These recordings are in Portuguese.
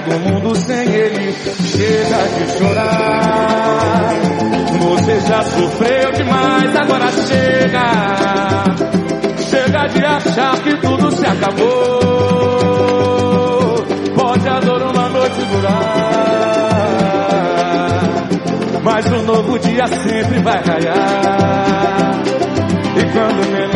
do mundo sem ele? Chega de chorar. Você já sofreu demais, agora chega. Chega de achar que tudo se acabou. Pode a dor uma noite durar. Mas um novo dia sempre vai raiar. E quando menos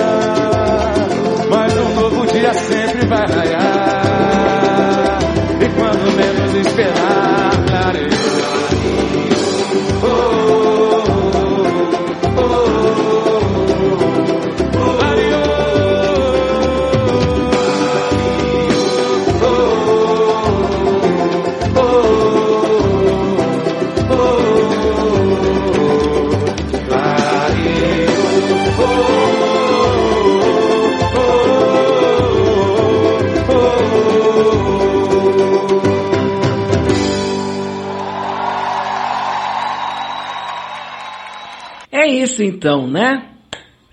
dia sempre vai raiar. E quando menos esperar, Então, né?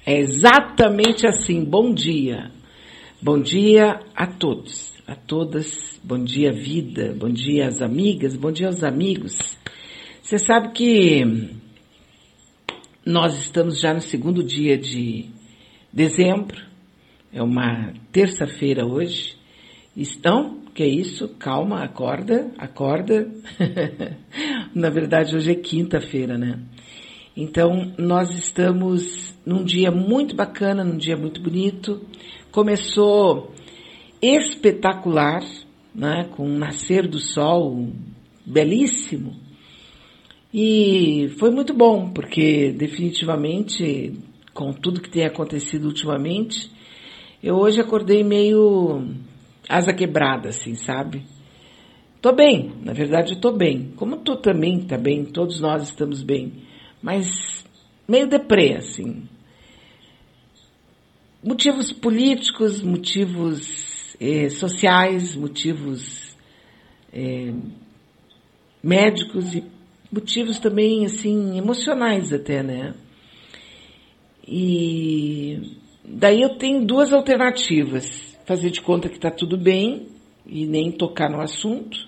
É exatamente assim. Bom dia. Bom dia a todos, a todas. Bom dia, vida. Bom dia às amigas. Bom dia aos amigos. Você sabe que nós estamos já no segundo dia de dezembro. É uma terça-feira hoje. Estão? Que é isso? Calma, acorda, acorda. Na verdade, hoje é quinta-feira, né? Então, nós estamos num dia muito bacana, num dia muito bonito. Começou espetacular, né, com o nascer do sol belíssimo. E foi muito bom, porque definitivamente, com tudo que tem acontecido ultimamente, eu hoje acordei meio asa quebrada, assim, sabe? Tô bem, na verdade eu tô bem. Como tu também tá bem, todos nós estamos bem mas meio deprê, assim. Motivos políticos, motivos eh, sociais, motivos eh, médicos e motivos também, assim, emocionais até, né? E daí eu tenho duas alternativas. Fazer de conta que está tudo bem e nem tocar no assunto.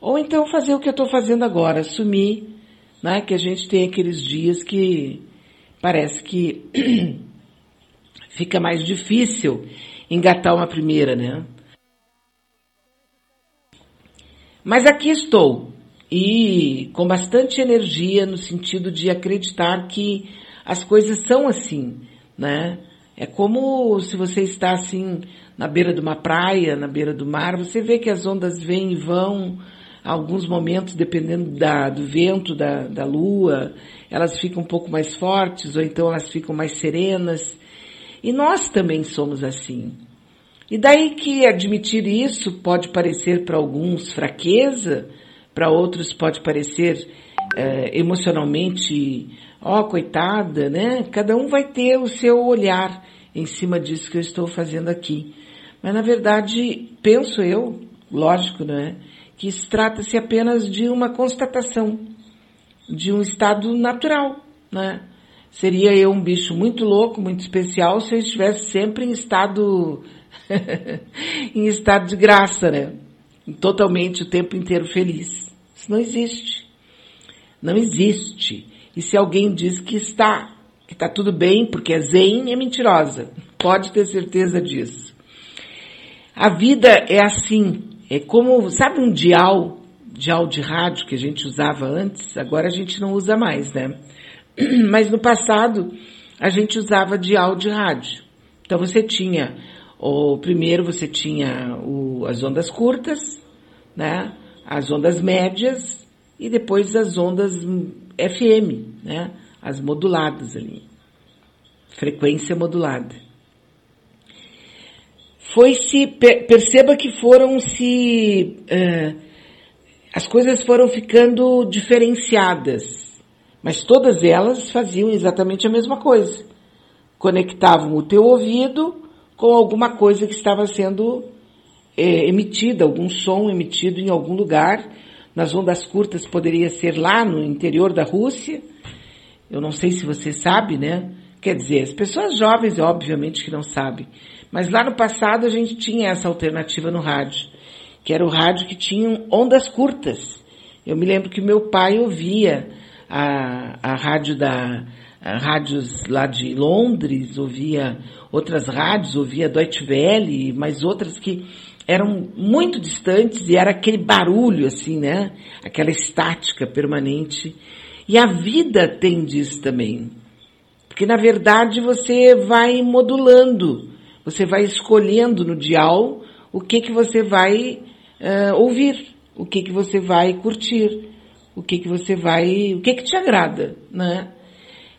Ou então fazer o que eu estou fazendo agora, assumir né? Que a gente tem aqueles dias que parece que fica mais difícil engatar uma primeira, né? Mas aqui estou e com bastante energia no sentido de acreditar que as coisas são assim, né? É como se você está assim na beira de uma praia, na beira do mar, você vê que as ondas vêm e vão, alguns momentos, dependendo da, do vento, da, da lua, elas ficam um pouco mais fortes, ou então elas ficam mais serenas. E nós também somos assim. E daí que admitir isso pode parecer para alguns fraqueza, para outros pode parecer é, emocionalmente, ó, oh, coitada, né? Cada um vai ter o seu olhar em cima disso que eu estou fazendo aqui. Mas na verdade, penso eu, lógico, né? Que trata-se apenas de uma constatação de um estado natural, né? Seria eu um bicho muito louco, muito especial, se eu estivesse sempre em estado em estado de graça, né? Totalmente o tempo inteiro feliz. Isso não existe. Não existe. E se alguém diz que está, que está tudo bem porque é zen, é mentirosa. Pode ter certeza disso. A vida é assim, é como, sabe um dial, dial de rádio que a gente usava antes, agora a gente não usa mais, né? Mas no passado a gente usava dial de rádio. Então você tinha, o primeiro você tinha o, as ondas curtas, né? As ondas médias e depois as ondas FM, né? As moduladas ali. Frequência modulada. Foi se, perceba que foram se, uh, as coisas foram ficando diferenciadas mas todas elas faziam exatamente a mesma coisa. Conectavam o teu ouvido com alguma coisa que estava sendo é, emitida, algum som emitido em algum lugar. Nas ondas curtas poderia ser lá no interior da Rússia. Eu não sei se você sabe, né? Quer dizer, as pessoas jovens, obviamente que não sabem. Mas lá no passado a gente tinha essa alternativa no rádio, que era o rádio que tinha ondas curtas. Eu me lembro que meu pai ouvia a, a rádio da, a rádios lá de Londres, ouvia outras rádios, ouvia Deutsche Welle, mas outras que eram muito distantes e era aquele barulho assim, né? Aquela estática permanente. E a vida tem disso também. Porque na verdade você vai modulando, você vai escolhendo no dial o que que você vai uh, ouvir, o que que você vai curtir o que que você vai, o que que te agrada, né?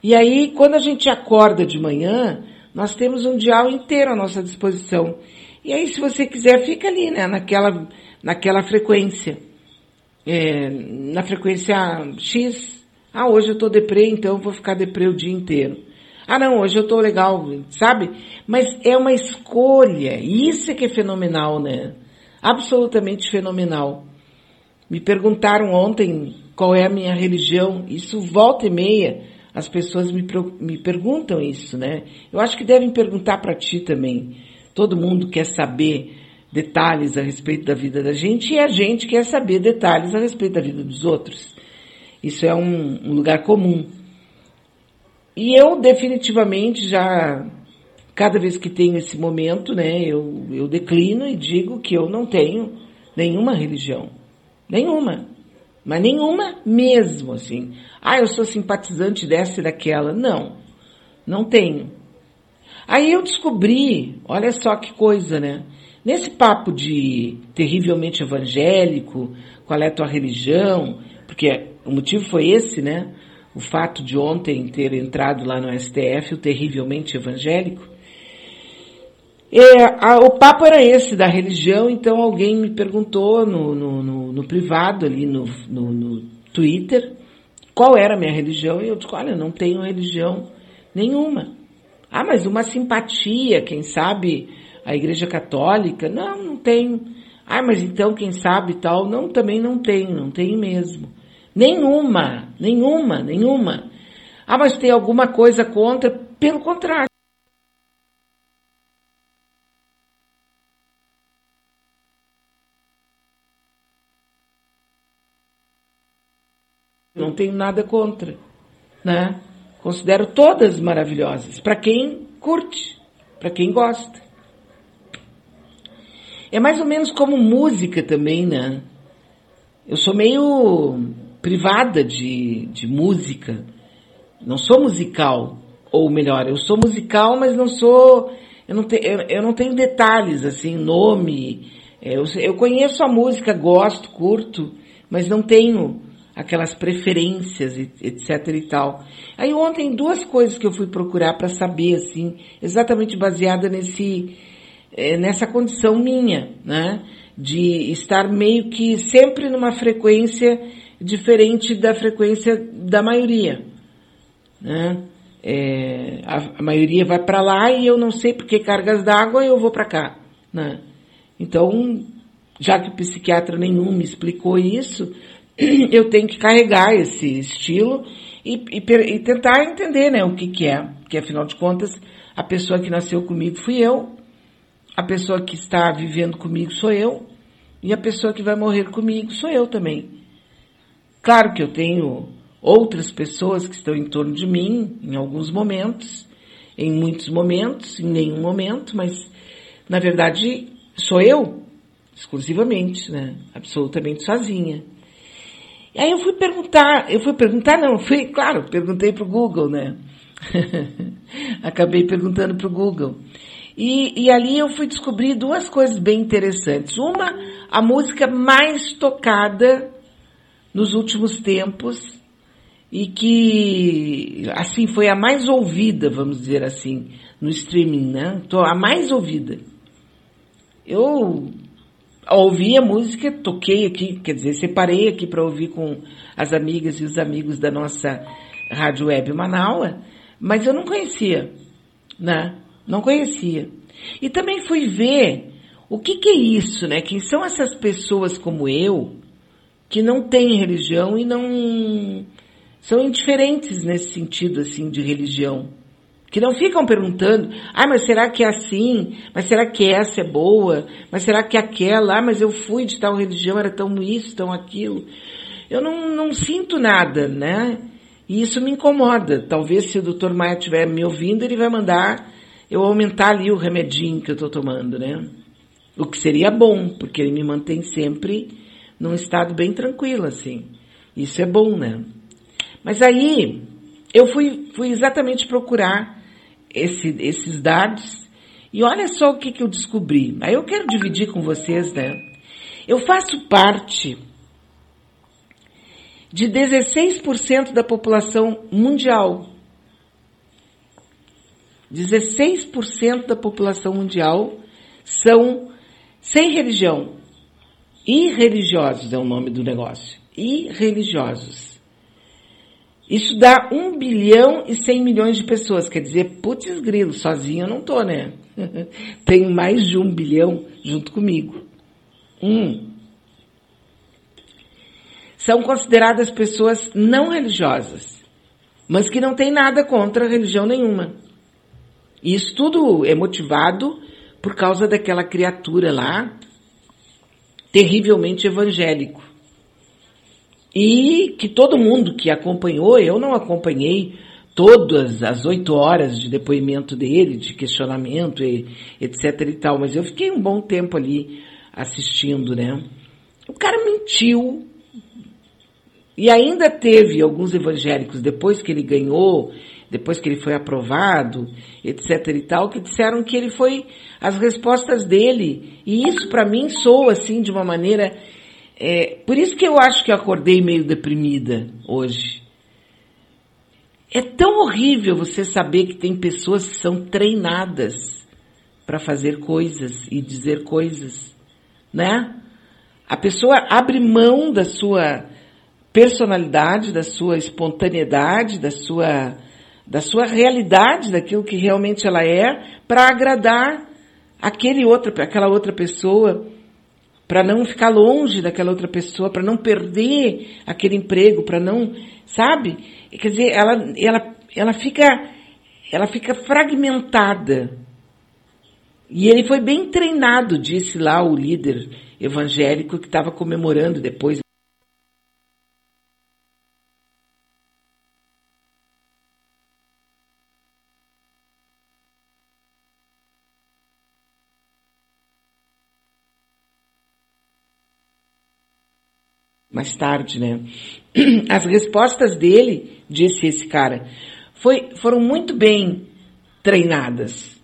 E aí, quando a gente acorda de manhã, nós temos um dial inteiro à nossa disposição. E aí, se você quiser, fica ali, né? Naquela, naquela frequência. É, na frequência X. Ah, hoje eu tô deprê, então eu vou ficar deprê o dia inteiro. Ah, não, hoje eu tô legal, sabe? Mas é uma escolha. Isso é que é fenomenal, né? Absolutamente fenomenal. Me perguntaram ontem qual é a minha religião. Isso volta e meia, as pessoas me, me perguntam isso, né? Eu acho que devem perguntar para ti também. Todo mundo quer saber detalhes a respeito da vida da gente e a gente quer saber detalhes a respeito da vida dos outros. Isso é um, um lugar comum. E eu definitivamente já, cada vez que tenho esse momento, né, eu, eu declino e digo que eu não tenho nenhuma religião. Nenhuma. Mas nenhuma mesmo, assim. Ah, eu sou simpatizante dessa e daquela. Não, não tenho. Aí eu descobri, olha só que coisa, né? Nesse papo de terrivelmente evangélico, qual é a tua religião, porque o motivo foi esse, né? O fato de ontem ter entrado lá no STF o terrivelmente evangélico. É, a, o papo era esse da religião, então alguém me perguntou no, no, no, no privado ali no, no, Twitter qual era a minha religião e eu disse, olha, não tenho religião nenhuma. Ah, mas uma simpatia, quem sabe a Igreja Católica? Não, não tenho. Ah, mas então quem sabe tal? Não, também não tenho, não tenho mesmo. Nenhuma, nenhuma, nenhuma. Ah, mas tem alguma coisa contra? Pelo contrário. não tenho nada contra, né? Considero todas maravilhosas, para quem curte, para quem gosta. É mais ou menos como música também, né? Eu sou meio privada de, de música. Não sou musical, ou melhor, eu sou musical, mas não sou, eu não, te, eu, eu não tenho detalhes, assim, nome. Eu, eu conheço a música, gosto, curto, mas não tenho aquelas preferências, etc e tal. Aí ontem duas coisas que eu fui procurar para saber, assim, exatamente baseada nesse, é, nessa condição minha, né? De estar meio que sempre numa frequência diferente da frequência da maioria, né? É, a, a, maioria vai para lá e eu não sei porque cargas d'água eu vou para cá, né? Então, já que psiquiatra nenhum me explicou isso, eu tenho que carregar esse estilo e, e, e, tentar entender né, o que, que é. Porque afinal de contas, a pessoa que nasceu comigo fui eu, a pessoa que está vivendo comigo sou eu, e a pessoa que vai morrer comigo sou eu também. Claro que eu tenho outras pessoas que estão em torno de mim, em alguns momentos, em muitos momentos, em nenhum momento, mas na verdade sou eu, exclusivamente, né? Absolutamente sozinha. E aí eu fui perguntar, eu fui perguntar, não, fui, claro, perguntei para o Google, né? Acabei perguntando para o Google. E, e ali eu fui descobrir duas coisas bem interessantes. Uma, a música mais tocada nos últimos tempos e que, assim, foi a mais ouvida, vamos dizer assim, no streaming, né? A mais ouvida. Eu ouvi a música, toquei aqui, quer dizer, separei aqui para ouvir com as amigas e os amigos da nossa Rádio Web Manaus, mas eu não conhecia, né? Não conhecia. E também fui ver o que, que é isso, né? Quem são essas pessoas como eu, que não têm religião e não são indiferentes nesse sentido, assim, de religião. Que não ficam perguntando, ah, mas será que é assim? Mas será que essa é boa? Mas será que aquela? Ah, mas eu fui de tal religião, era tão isso, tão aquilo. Eu não, não sinto nada, né? E isso me incomoda. Talvez se o Dr. Maia estiver me ouvindo, ele vai mandar eu aumentar ali o remedinho que eu estou tomando, né? O que seria bom, porque ele me mantém sempre num estado bem tranquilo, assim. Isso é bom, né? Mas aí, eu fui, fui exatamente procurar esse, esses dados e olha só o que, que eu descobri. Aí eu quero dividir com vocês, né? Eu faço parte de 16% da população mundial. 16% da população mundial são sem religião. Irreligiosos é o nome do negócio. Irreligiosos. Isso dá 1 bilhão e 100 milhões de pessoas. Quer dizer, putz grilo, sozinho eu não tô, né? Tem mais de um bilhão junto comigo. Hum. São consideradas pessoas não religiosas, mas que não têm nada contra religião nenhuma. E isso tudo é motivado por causa daquela criatura lá, terrivelmente evangélico. E que todo mundo que acompanhou, eu não acompanhei todas as oito horas de depoimento dele, de questionamento, e, etc e tal, mas eu fiquei um bom tempo ali assistindo, né? O cara mentiu. E ainda teve alguns evangélicos, depois que ele ganhou, depois que ele foi aprovado, etc e tal, que disseram que ele foi as respostas dele. E isso para mim soa assim de uma maneira é, por isso que eu acho que eu acordei meio deprimida hoje. É tão horrível você saber que tem pessoas que são treinadas para fazer coisas e dizer coisas, né? A pessoa abre mão da sua personalidade, da sua espontaneidade, da sua da sua realidade, daquilo que realmente ela é, para agradar aquele outro, aquela outra pessoa para não ficar longe daquela outra pessoa, para não perder aquele emprego, para não, sabe? Quer dizer, ela, ela, ela fica, ela fica fragmentada. E ele foi bem treinado, disse lá o líder evangélico que estava comemorando depois mais tarde, né? As respostas dele, disse esse cara, foi, foram muito bem treinadas.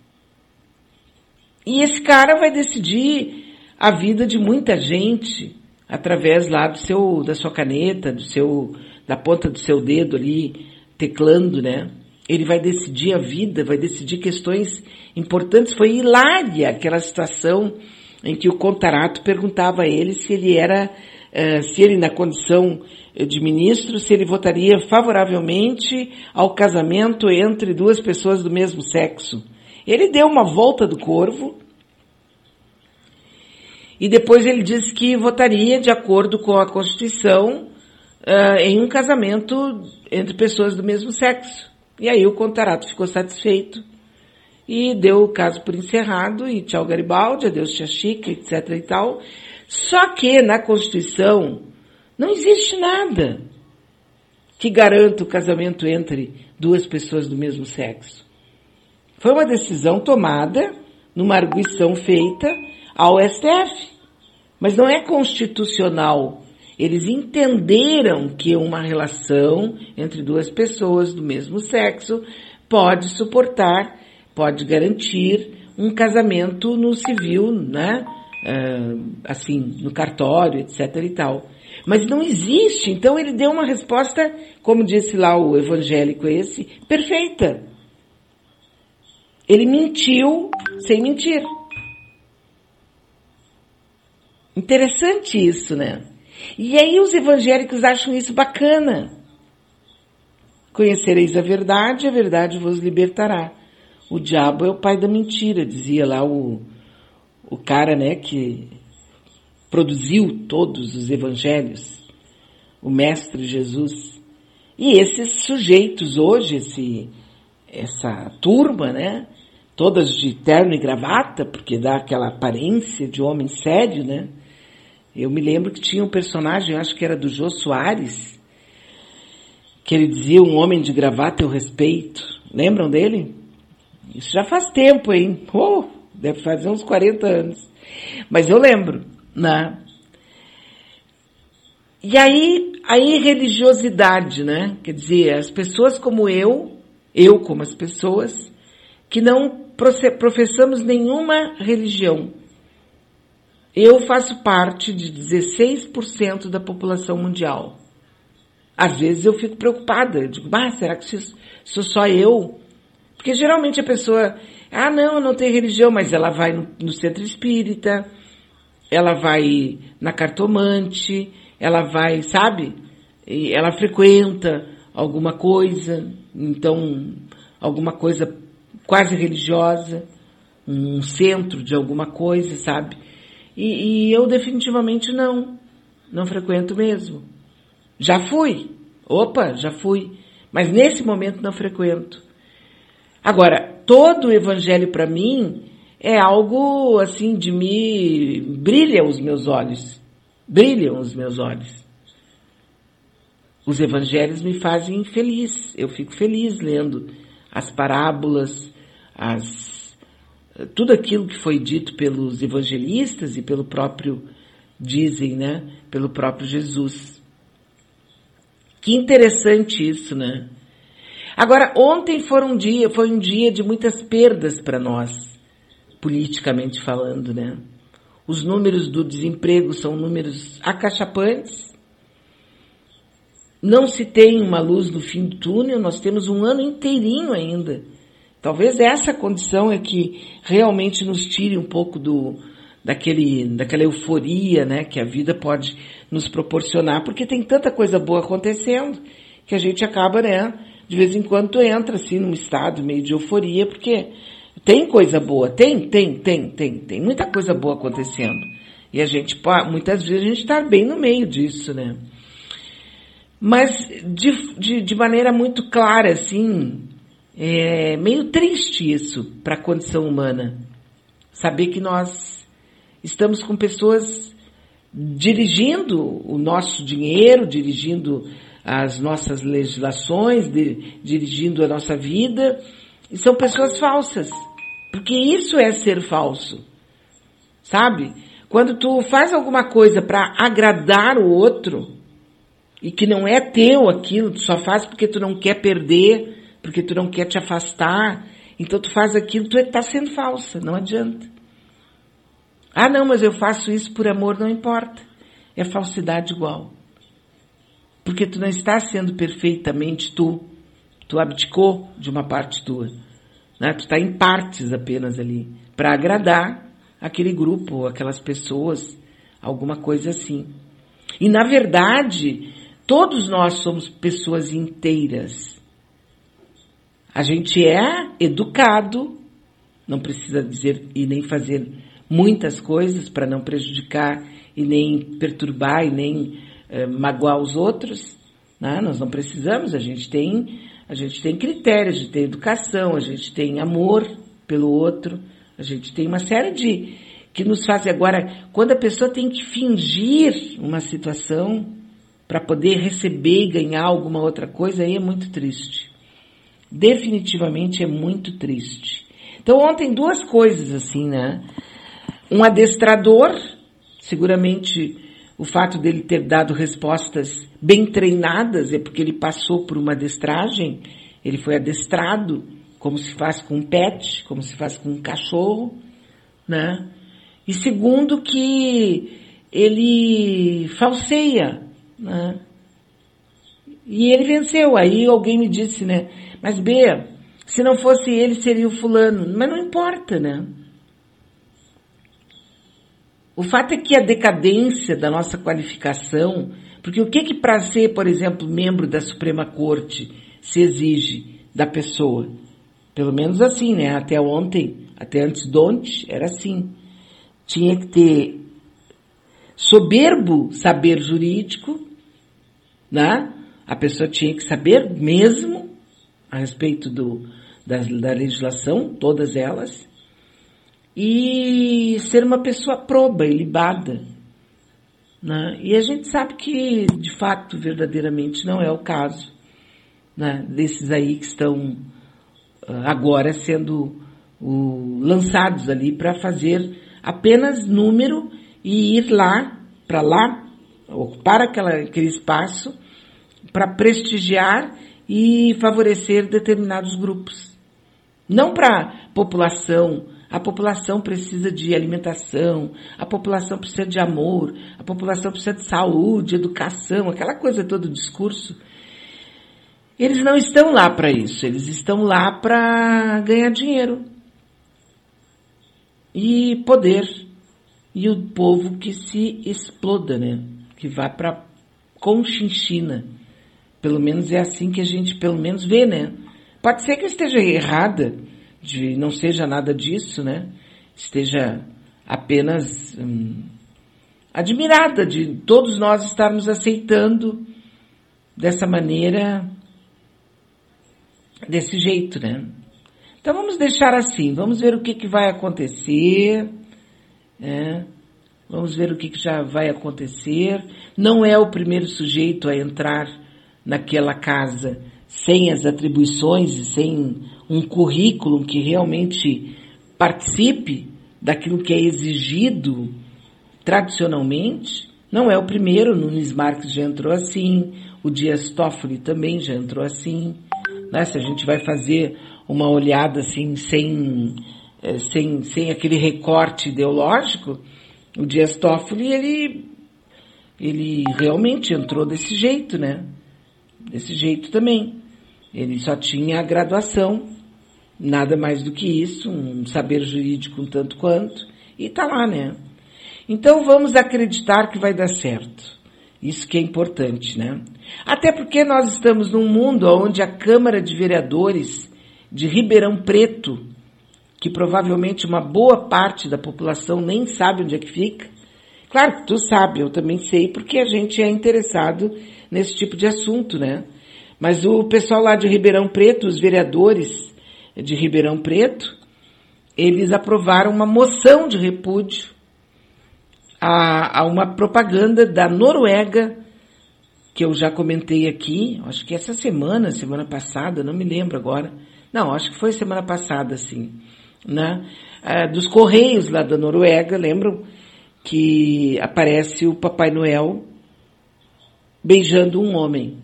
E esse cara vai decidir a vida de muita gente através lá do seu, da sua caneta, do seu, da ponta do seu dedo ali, teclando, né? Ele vai decidir a vida, vai decidir questões importantes. Foi hilária aquela situação em que o Contarato perguntava a ele se ele era se ele na condição de ministro, se ele votaria favoravelmente ao casamento entre duas pessoas do mesmo sexo. Ele deu uma volta do corvo e depois ele disse que votaria de acordo com a Constituição uh, em um casamento entre pessoas do mesmo sexo. E aí o Contarato ficou satisfeito e deu o caso por encerrado e tchau Garibaldi, adeus Tia Chica, etc e tal. Só que na Constituição não existe nada que garanta o casamento entre duas pessoas do mesmo sexo. Foi uma decisão tomada numa arguição feita ao STF. Mas não é constitucional Eles entenderam que uma relação entre duas pessoas do mesmo sexo pode suportar, pode garantir um casamento no civil, né? Uh, assim, no cartório, etc e tal. Mas não existe. Então ele deu uma resposta, como disse lá o evangélico esse, perfeita. Ele mentiu sem mentir. Interessante isso, né? E aí os evangélicos acham isso bacana. Conhecereis a verdade, a verdade vos libertará. O diabo é o pai da mentira, dizia lá o, o cara, né, que produziu todos os evangelhos, o mestre Jesus. E esses sujeitos hoje, esse, essa turma, né, todas de terno e gravata, porque dá aquela aparência de homem sério, né? Eu me lembro que tinha um personagem, acho que era do Jô Soares, que ele dizia um homem de gravata eu respeito. Lembram dele? Isso já faz tempo, hein? Oh, deve fazer uns 40 anos. Mas eu lembro, né? E aí, a irreligiosidade, né? Quer dizer, as pessoas como eu, eu como as pessoas, que não professamos nenhuma religião. Eu faço parte de 16% da população mundial. Às vezes eu fico preocupada, eu digo, ah, será que sou só eu? Porque geralmente a pessoa, ah, não, não tenho religião, mas ela vai no, no centro espírita, ela vai na cartomante, ela vai, sabe? E ela frequenta alguma coisa, então, alguma coisa quase religiosa, um centro de alguma coisa, sabe? E, e eu definitivamente não, não frequento mesmo. Já fui, opa, já fui, mas nesse momento não frequento. Agora, todo o evangelho para mim é algo assim de me brilha os meus olhos. Brilham os meus olhos. Os evangelhos me fazem feliz. Eu fico feliz lendo as parábolas, as, tudo aquilo que foi dito pelos evangelistas e pelo próprio, dizem, né, pelo próprio Jesus. Que interessante isso, né? Agora, ontem foi um dia, foi um dia de muitas perdas para nós, politicamente falando, né? Os números do desemprego são números acachapantes. Não se tem uma luz no fim do túnel, nós temos um ano inteirinho ainda Talvez essa condição é que realmente nos tire um pouco do, daquele, daquela euforia, né, que a vida pode nos proporcionar, porque tem tanta coisa boa acontecendo que a gente acaba, né, de vez em quando entra assim num estado meio de euforia, porque tem coisa boa, tem, tem, tem, tem, tem muita coisa boa acontecendo. E a gente, muitas vezes a gente está bem no meio disso, né? Mas de, de, de maneira muito clara, assim, é meio triste isso para a condição humana. Saber que nós estamos com pessoas dirigindo o nosso dinheiro, dirigindo as nossas legislações, de, dirigindo a nossa vida, e são pessoas falsas. Porque isso é ser falso. Sabe? Quando tu faz alguma coisa para agradar o outro, e que não é teu aquilo, tu só faz porque tu não quer perder, porque tu não quer te afastar, então tu faz aquilo, tu está sendo falsa, não adianta. Ah, não, mas eu faço isso por amor, não importa. É falsidade igual. Porque tu não está sendo perfeitamente tu. Tu abdicou de uma parte tua. Né? Tu está em partes apenas ali. Para agradar aquele grupo, aquelas pessoas, alguma coisa assim. E na verdade, todos nós somos pessoas inteiras. A gente é educado, não precisa dizer e nem fazer muitas coisas para não prejudicar e nem perturbar e nem eh, magoar os outros. Né? Nós não precisamos, a gente tem a gente tem critérios, a gente tem educação, a gente tem amor pelo outro, a gente tem uma série de que nos faz agora quando a pessoa tem que fingir uma situação para poder receber e ganhar alguma outra coisa, aí é muito triste definitivamente é muito triste. Então ontem duas coisas assim, né? Um adestrador, seguramente o fato dele ter dado respostas bem treinadas é porque ele passou por uma adestragem, ele foi adestrado, como se faz com um pet, como se faz com um cachorro, né? E segundo que ele falseia, né? E ele venceu. Aí alguém me disse, né? Mas Bea, se não fosse ele, seria o fulano. Mas não importa, né? O fato é que a decadência da nossa qualificação, porque o que que para ser, por exemplo, membro da Suprema Corte se exige da pessoa? Pelo menos assim, né? Até ontem, até antes de ontem, era assim. Tinha que ter soberbo saber jurídico, né? A pessoa tinha que saber mesmo a respeito do, da, da legislação, todas elas, e ser uma pessoa proba e libada. Né? E a gente sabe que, de fato, verdadeiramente não é o caso né? desses aí que estão ah, agora sendo o, lançados ali para fazer apenas número e ir lá, para lá, ocupar aquela, aquele espaço para prestigiar e favorecer determinados grupos. Não para população. A população precisa de alimentação, a população precisa de amor, a população precisa de saúde, educação, aquela coisa todo discurso. Eles não estão lá para isso, eles estão lá para ganhar dinheiro e poder. E o povo que se exploda, né? Que vá para Conchinchina pelo menos é assim que a gente, pelo menos, vê, né? Pode ser que eu esteja errada, de não seja nada disso, né? Esteja apenas hum, admirada de todos nós estarmos aceitando dessa maneira, desse jeito, né? Então vamos deixar assim, vamos ver o que, que vai acontecer, né? Vamos ver o que, que já vai acontecer. Não é o primeiro sujeito a entrar naquela casa sem as atribuições e sem um currículo que realmente participe daquilo que é exigido tradicionalmente, não é o primeiro, Nunes Marques já entrou assim, o Dias Toffoli também já entrou assim, né? se a gente vai fazer uma olhada assim sem, eh, sem, sem aquele recorte ideológico, o Dias Toffoli, ele, ele realmente entrou desse jeito, né? Desse jeito também. Ele só tinha a graduação, nada mais do que isso, um saber jurídico um tanto quanto, e está lá, né? Então vamos acreditar que vai dar certo. Isso que é importante, né? Até porque nós estamos num mundo onde a Câmara de Vereadores de Ribeirão Preto, que provavelmente uma boa parte da população nem sabe onde é que fica. Claro que tu sabe, eu também sei, porque a gente é interessado nesse tipo de assunto, né? Mas o pessoal lá de Ribeirão Preto, os vereadores de Ribeirão Preto, eles aprovaram uma moção de repúdio a, a uma propaganda da Noruega, que eu já comentei aqui, acho que essa semana, semana passada, não me lembro agora. Não, acho que foi semana passada, sim. Né? Ah, dos Correios lá da Noruega, lembram que aparece o Papai Noel beijando um homem.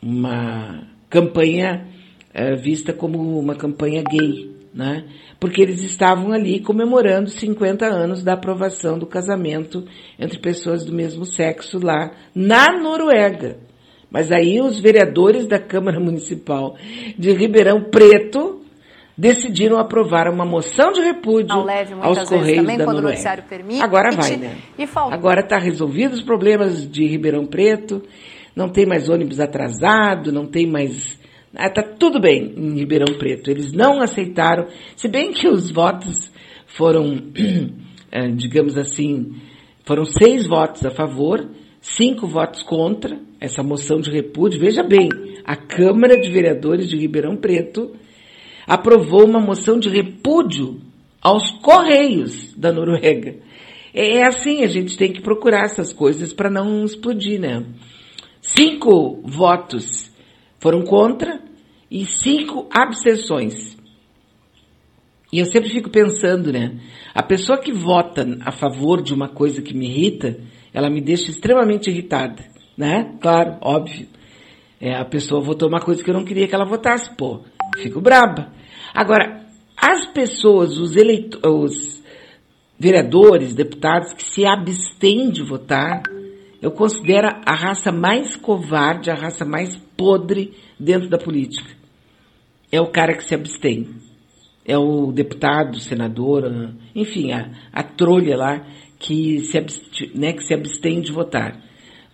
Uma campanha é, vista como uma campanha gay, né? Porque eles estavam ali comemorando 50 anos da aprovação do casamento entre pessoas do mesmo sexo lá na Noruega. Mas aí os vereadores da Câmara Municipal de Ribeirão Preto decidiram aprovar uma moção de repúdio aos Correios também, da Noruega. Agora vai, né? Agora está resolvido os problemas de Ribeirão Preto, não tem mais ônibus atrasado, não tem mais... Está ah, tudo bem em Ribeirão Preto. Eles não aceitaram, se bem que os votos foram, eh, digamos assim, foram seis votos a favor, cinco votos contra essa moção de repúdio. Veja bem, a Câmara de Vereadores de Ribeirão Preto aprovou uma moção de repúdio aos Correios da Noruega. É, é assim, a gente tem que procurar essas coisas para não explodir, né? Cinco votos foram contra e cinco abstenções. E eu sempre fico pensando, né? A pessoa que vota a favor de uma coisa que me irrita, ela me deixa extremamente irritada, né? Claro, óbvio. É, a pessoa votou uma coisa que eu não queria que ela votasse, pô, fico braba. Agora, as pessoas, os os vereadores, deputados que se abstêm de votar, eu considero a raça mais covarde, a raça mais podre dentro da política. É o cara que se abstém. É o deputado, senador, enfim, a, a trolha lá que se, abstém, né, que se abstém de votar.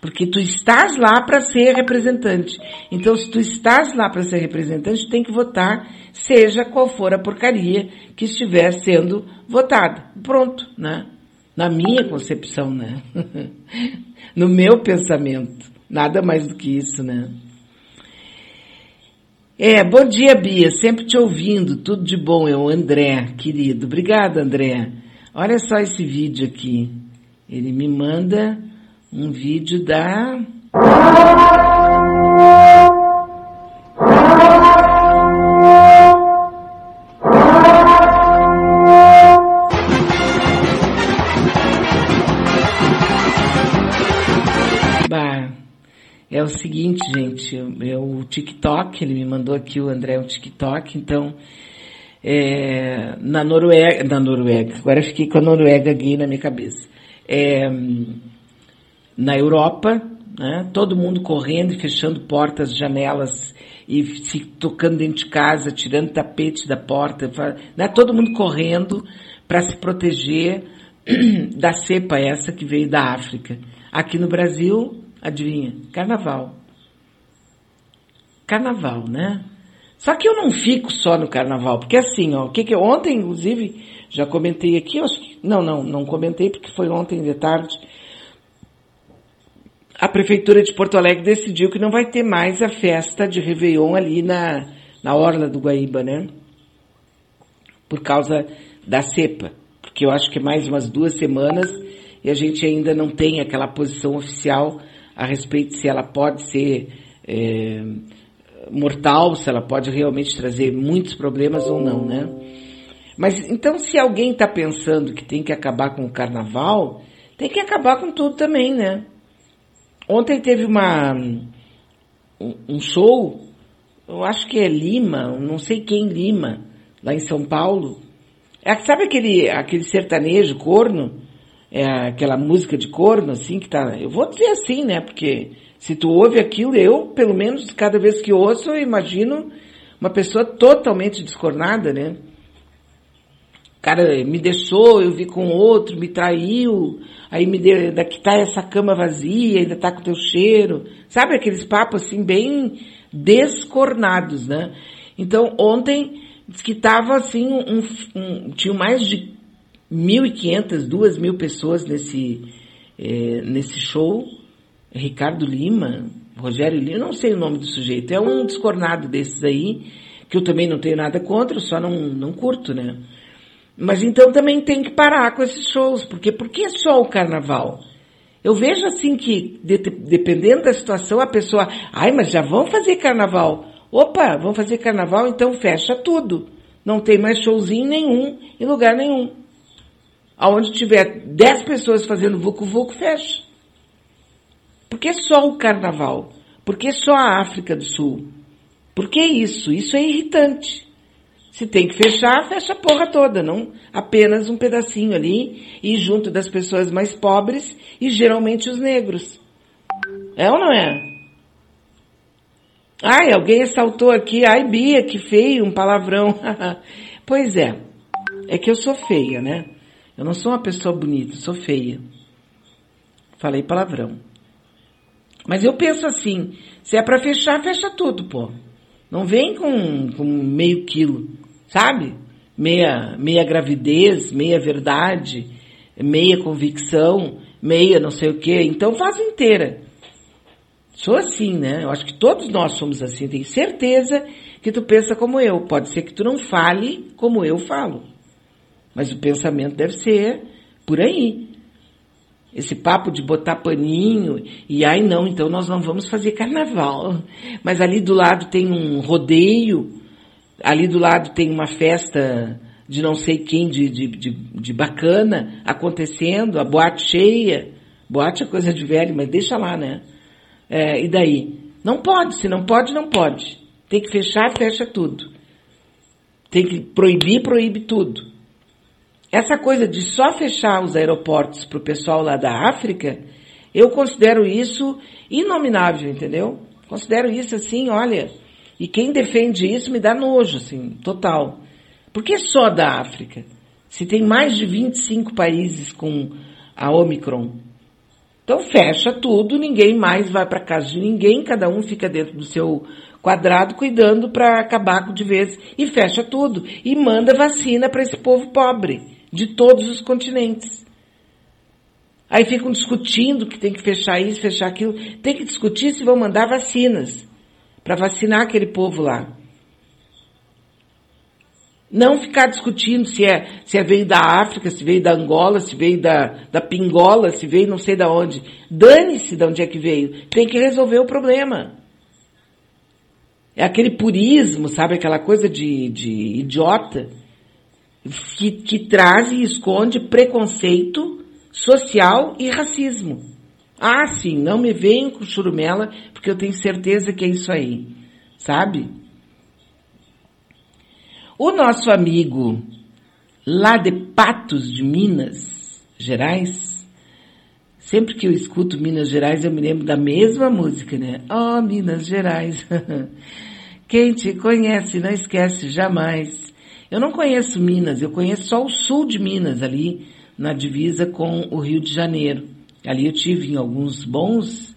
Porque tu estás lá para ser representante. Então, se tu estás lá para ser representante, tem que votar, seja qual for a porcaria que estiver sendo votada. Pronto, né? Na minha concepção, né? no meu pensamento. Nada mais do que isso, né? É, bom dia, Bia. Sempre te ouvindo. Tudo de bom. É o André, querido. Obrigada, André. Olha só esse vídeo aqui. Ele me manda um vídeo da. Bah, é o seguinte, gente, é o TikTok, ele me mandou aqui o André o TikTok, então é, na Noruega, na Noruega, agora fiquei com a Noruega gay na minha cabeça. É, na Europa, né, todo mundo correndo e fechando portas, janelas e se tocando dentro de casa, tirando tapete da porta, né, todo mundo correndo para se proteger da cepa essa que veio da África. Aqui no Brasil, adivinha? Carnaval. Carnaval, né? Só que eu não fico só no carnaval, porque assim, ó, o que que ontem, inclusive, já comentei aqui, que, não, não, não comentei porque foi ontem de tarde, a prefeitura de Porto Alegre decidiu que não vai ter mais a festa de Réveillon ali na, na orla do Guaíba, né? Por causa da cepa, porque eu acho que é mais umas duas semanas e a gente ainda não tem aquela posição oficial a respeito se ela pode ser é, mortal, se ela pode realmente trazer muitos problemas ou não, né? Mas então se alguém está pensando que tem que acabar com o carnaval, tem que acabar com tudo também, né? Ontem teve uma um show, eu acho que é Lima, não sei quem Lima, lá em São Paulo. É, sabe aquele, aquele sertanejo corno? É aquela música de corno, assim, que tá. Eu vou dizer assim, né? Porque se tu ouve aquilo, eu, pelo menos, cada vez que ouço, eu imagino uma pessoa totalmente descornada, né? Cara me deixou, eu vi com outro, me traiu, aí me deu, daqui tá essa cama vazia, ainda tá com teu cheiro. Sabe aqueles papos assim, bem descornados, né? Então, ontem, diz que tava assim, um, um, tinha mais de 1.500, 2.000 pessoas nesse, é, nesse show, Ricardo Lima, Rogério Lima, não sei o nome do sujeito, é um descornado desses aí, que eu também não tenho nada contra, só não, não curto, né? Mas então também tem que parar com esses shows, porque por que só o carnaval? Eu vejo assim que, de, dependendo da situação, a pessoa, ai, mas já vão fazer carnaval. Opa, vão fazer carnaval, então fecha tudo. Não tem mais showzinho nenhum, em lugar nenhum. Aonde tiver 10 pessoas fazendo vucu-vucu, fecha. Por que só o carnaval? Por que só a África do Sul? Por que isso? Isso é irritante. Se tem que fechar, fecha a porra toda, não apenas um pedacinho ali e junto das pessoas mais pobres e geralmente os negros. É ou não é? Ai, alguém assaltou aqui, ai Bia, que feio, um palavrão. pois é, é que eu sou feia, né? Eu não sou uma pessoa bonita, sou feia. Falei palavrão. Mas eu penso assim, se é para fechar, fecha tudo, pô. Não vem com, com meio quilo, sabe? Meia, meia gravidez, meia verdade, meia convicção, meia não sei o quê. Então faz inteira. Sou assim, né? Eu acho que todos nós somos assim. Tenho certeza que tu pensa como eu. Pode ser que tu não fale como eu falo. Mas o pensamento deve ser por aí. Esse papo de botar paninho e ai não, então nós não vamos fazer carnaval. Mas ali do lado tem um rodeio, ali do lado tem uma festa de não sei quem, de, de, de, de bacana acontecendo, a boate cheia. Boate é coisa de velho, mas deixa lá, né? É, e daí? Não pode, se não pode, não pode. Tem que fechar, fecha tudo. Tem que proibir, proíbe tudo. Essa coisa de só fechar os aeroportos para o pessoal lá da África, eu considero isso inominável, entendeu? Considero isso assim, olha, e quem defende isso me dá nojo, assim, total. Por que só da África? Se tem mais de 25 países com a Omicron. Então fecha tudo, ninguém mais vai para casa de ninguém, cada um fica dentro do seu quadrado cuidando para acabar de vez e fecha tudo e manda vacina para esse povo pobre de todos os continentes. Aí ficam discutindo que tem que fechar isso, fechar aquilo. Tem que discutir se vão mandar vacinas para vacinar aquele povo lá. Não ficar discutindo se é, se é veio da África, se veio da Angola, se veio da, da Pingola, se veio não sei da onde. Dane-se de onde é que veio. Tem que resolver o problema. É aquele purismo, sabe? Aquela coisa de, de idiota que, que traz e esconde preconceito social e racismo. Ah, sim, não me venham com churumela, porque eu tenho certeza que é isso aí. Sabe? O nosso amigo lá de Patos de Minas Gerais, sempre que eu escuto Minas Gerais, eu me lembro da mesma música, né? Oh, Minas Gerais. Quem te conhece não esquece jamais. Eu não conheço Minas, eu conheço só o sul de Minas, ali na divisa com o Rio de Janeiro. Ali eu tive em alguns bons,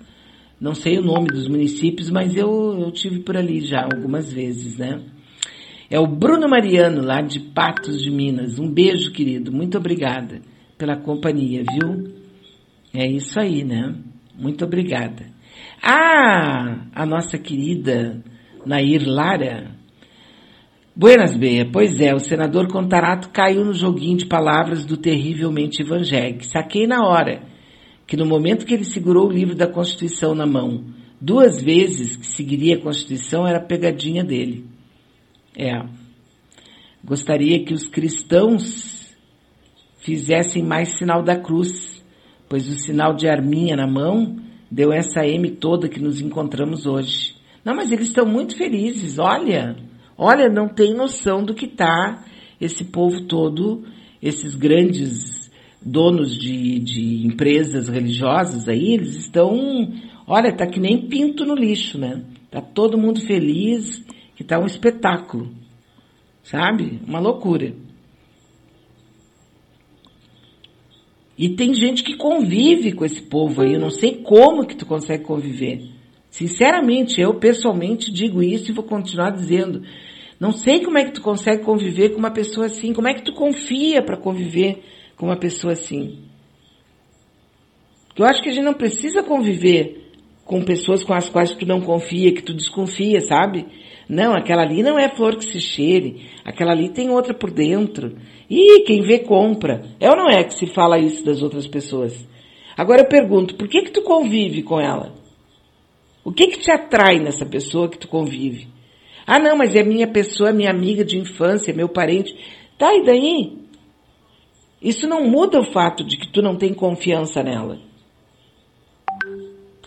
não sei o nome dos municípios, mas eu, eu tive por ali já algumas vezes, né? É o Bruno Mariano, lá de Patos de Minas. Um beijo, querido. Muito obrigada pela companhia, viu? É isso aí, né? Muito obrigada. Ah, a nossa querida Nair Lara. Buenas, Beia. Pois é, o senador Contarato caiu no joguinho de palavras do terrivelmente evangélico. Saquei na hora que no momento que ele segurou o livro da Constituição na mão, duas vezes que seguiria a Constituição era pegadinha dele. É. Gostaria que os cristãos fizessem mais sinal da cruz, pois o sinal de arminha na mão deu essa M toda que nos encontramos hoje. Não, mas eles estão muito felizes, olha. Olha, não tem noção do que tá esse povo todo, esses grandes donos de, de empresas religiosas aí, eles estão, olha, tá que nem pinto no lixo, né? Tá todo mundo feliz, que tá um espetáculo. Sabe? Uma loucura. E tem gente que convive com esse povo aí. Eu não sei como que tu consegue conviver. Sinceramente, eu pessoalmente digo isso e vou continuar dizendo. Não sei como é que tu consegue conviver com uma pessoa assim. Como é que tu confia para conviver com uma pessoa assim? Eu acho que a gente não precisa conviver com pessoas com as quais tu não confia, que tu desconfia, sabe? Não, aquela ali não é flor que se cheire. Aquela ali tem outra por dentro. E quem vê compra. É ou não é que se fala isso das outras pessoas? Agora eu pergunto, por que que tu convive com ela? O que que te atrai nessa pessoa que tu convive? Ah, não, mas é minha pessoa, minha amiga de infância, meu parente. Tá, e daí? Isso não muda o fato de que tu não tem confiança nela.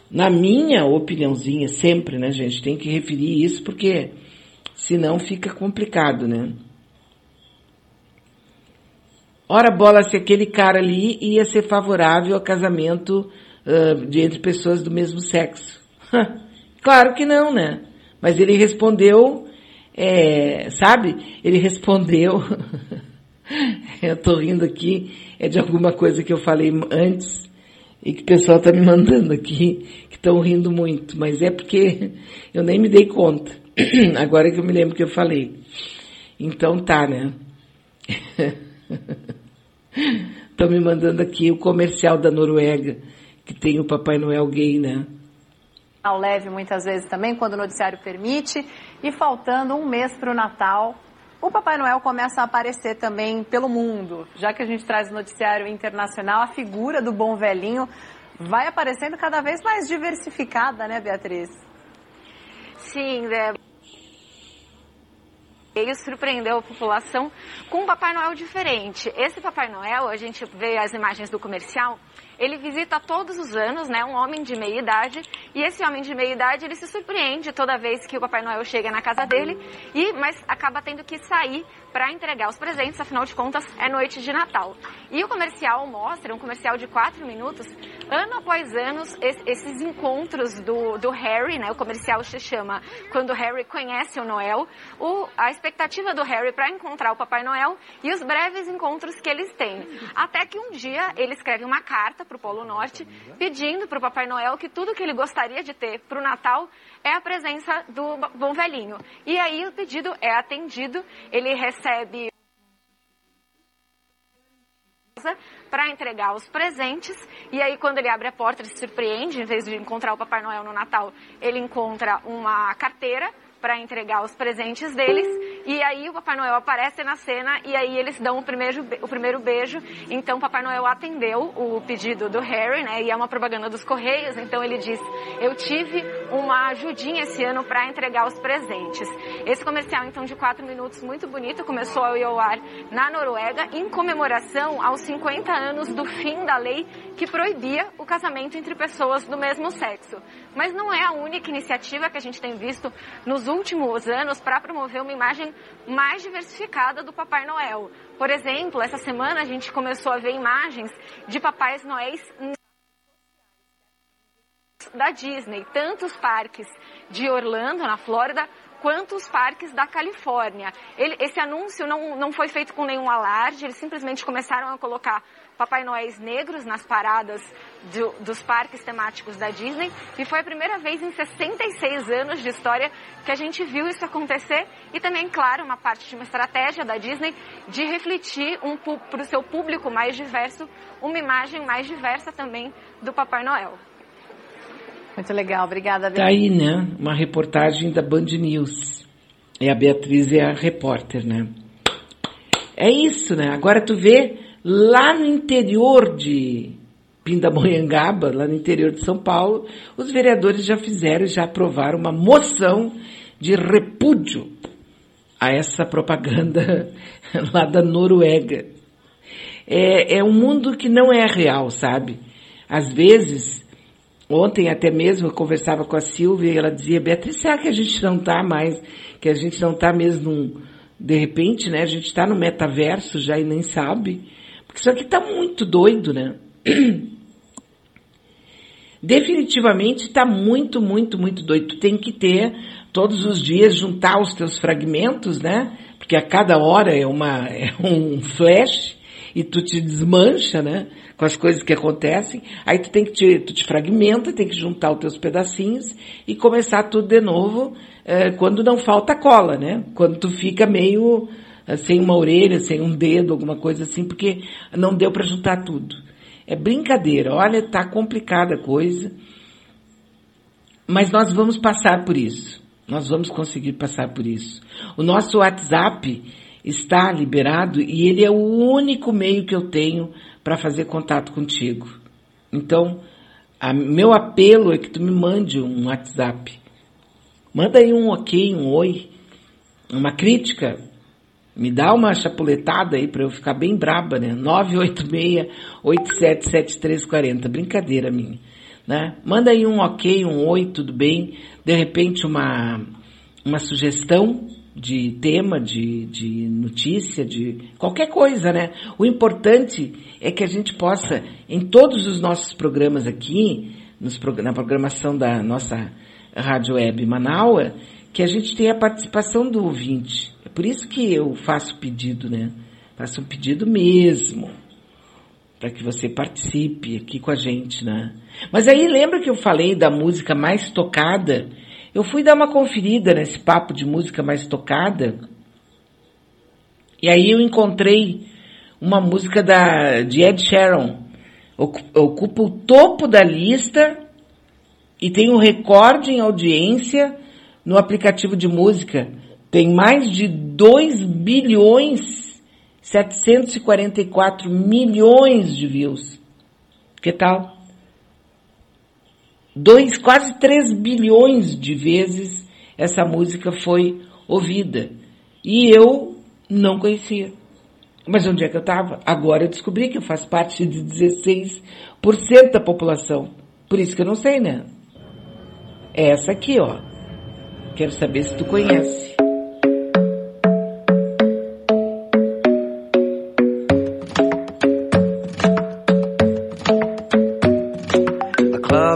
Na minha opiniãozinha, sempre, né, gente? Tem que referir isso porque senão fica complicado, né? Ora bola se aquele cara ali ia ser favorável ao casamento uh, de entre pessoas do mesmo sexo. claro que não, né? Mas ele respondeu, é, sabe? Ele respondeu. eu tô rindo aqui, é de alguma coisa que eu falei antes e que o pessoal está me mandando aqui, que estão rindo muito, mas é porque eu nem me dei conta. Agora que eu me lembro que eu falei. Então tá, né? Estão me mandando aqui o comercial da Noruega, que tem o Papai Noel gay, né? Ao leve muitas vezes também, quando o noticiário permite, e faltando um mês para o Natal, o Papai Noel começa a aparecer também pelo mundo. Já que a gente traz o noticiário internacional, a figura do bom velhinho vai aparecendo cada vez mais diversificada, né, Beatriz? Sim, né? Ele surpreendeu a população com um Papai Noel diferente. Esse Papai Noel, a gente vê as imagens do comercial, ele visita todos os anos, né, um homem de meia idade, e esse homem de meia idade, ele se surpreende toda vez que o Papai Noel chega na casa dele, e mas acaba tendo que sair para entregar os presentes, afinal de contas é noite de Natal. E o comercial mostra, um comercial de quatro minutos, ano após ano, esses encontros do, do Harry, né, o comercial se chama Quando Harry Conhece o Noel, o, a expectativa do Harry para encontrar o Papai Noel e os breves encontros que eles têm. Até que um dia ele escreve uma carta para o Polo Norte pedindo para o Papai Noel que tudo que ele gostaria de ter para o Natal é a presença do bom velhinho. E aí o pedido é atendido, ele recebe para entregar os presentes. E aí, quando ele abre a porta, ele se surpreende. Em vez de encontrar o Papai Noel no Natal, ele encontra uma carteira para entregar os presentes deles. E aí o Papai Noel aparece na cena e aí eles dão o primeiro, o primeiro beijo. Então o Papai Noel atendeu o pedido do Harry, né? E é uma propaganda dos Correios. Então ele diz: Eu tive uma ajudinha esse ano para entregar os presentes. Esse comercial, então, de quatro minutos, muito bonito, começou ao ao ar na Noruega em comemoração aos 50 anos do fim da lei que proibia o casamento entre pessoas do mesmo sexo. Mas não é a única iniciativa que a gente tem visto nos últimos anos para promover uma imagem mais diversificada do Papai Noel. Por exemplo, essa semana a gente começou a ver imagens de Papais Noéis da Disney, tanto os parques de Orlando, na Flórida, quanto os parques da Califórnia. Ele, esse anúncio não, não foi feito com nenhum alarde, eles simplesmente começaram a colocar Papai Noéis negros nas paradas do, dos parques temáticos da Disney e foi a primeira vez em 66 anos de história que a gente viu isso acontecer e também, claro, uma parte de uma estratégia da Disney de refletir um, para o seu público mais diverso uma imagem mais diversa também do Papai Noel. Muito legal, obrigada. Tá aí, né? Uma reportagem da Band News. E a Beatriz é a repórter, né? É isso, né? Agora tu vê Lá no interior de Pindamonhangaba, lá no interior de São Paulo, os vereadores já fizeram, já aprovaram uma moção de repúdio a essa propaganda lá da Noruega. É, é um mundo que não é real, sabe? Às vezes, ontem até mesmo eu conversava com a Silvia e ela dizia, Beatriz, será que a gente não está mais, que a gente não está mesmo num, de repente, né, a gente está no metaverso já e nem sabe. Isso aqui está muito doido, né? Definitivamente está muito, muito, muito doido. Tu tem que ter todos os dias juntar os teus fragmentos, né? Porque a cada hora é uma é um flash e tu te desmancha, né? Com as coisas que acontecem. Aí tu tem que te, tu te fragmenta, tem que juntar os teus pedacinhos e começar tudo de novo é, quando não falta cola, né? Quando tu fica meio sem uma orelha, sem um dedo, alguma coisa assim, porque não deu para juntar tudo. É brincadeira, olha, tá complicada a coisa. Mas nós vamos passar por isso. Nós vamos conseguir passar por isso. O nosso WhatsApp está liberado e ele é o único meio que eu tenho para fazer contato contigo. Então, a, meu apelo é que tu me mande um WhatsApp. Manda aí um ok, um oi, uma crítica, me dá uma chapuletada aí para eu ficar bem braba, né? 986-877340. Brincadeira minha. Né? Manda aí um ok, um oi, tudo bem. De repente uma, uma sugestão de tema, de, de notícia, de qualquer coisa, né? O importante é que a gente possa, em todos os nossos programas aqui, nos, na programação da nossa Rádio Web Manaus, que a gente tenha a participação do ouvinte por isso que eu faço pedido, né? Faço um pedido mesmo. Para que você participe aqui com a gente, né? Mas aí lembra que eu falei da música mais tocada? Eu fui dar uma conferida nesse papo de música mais tocada. E aí eu encontrei uma música da, de Ed Sheeran. Ocupa o topo da lista e tem um recorde em audiência no aplicativo de música tem mais de 2 bilhões 744 milhões de views. Que tal? Dois, quase 3 bilhões de vezes essa música foi ouvida. E eu não conhecia. Mas onde é que eu estava? Agora eu descobri que eu faço parte de 16% da população. Por isso que eu não sei, né? É essa aqui, ó. Quero saber se tu conhece.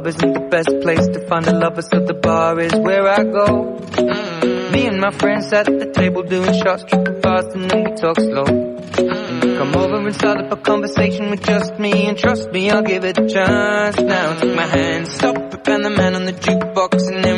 isn't the best place to find a lover, so the bar is where I go. Mm. Me and my friends at the table doing shots, tripping fast, and then we talk slow. Mm. Come over and start up a conversation with just me, and trust me, I'll give it a chance. Now take my hand, stop and the man on the jukebox, and then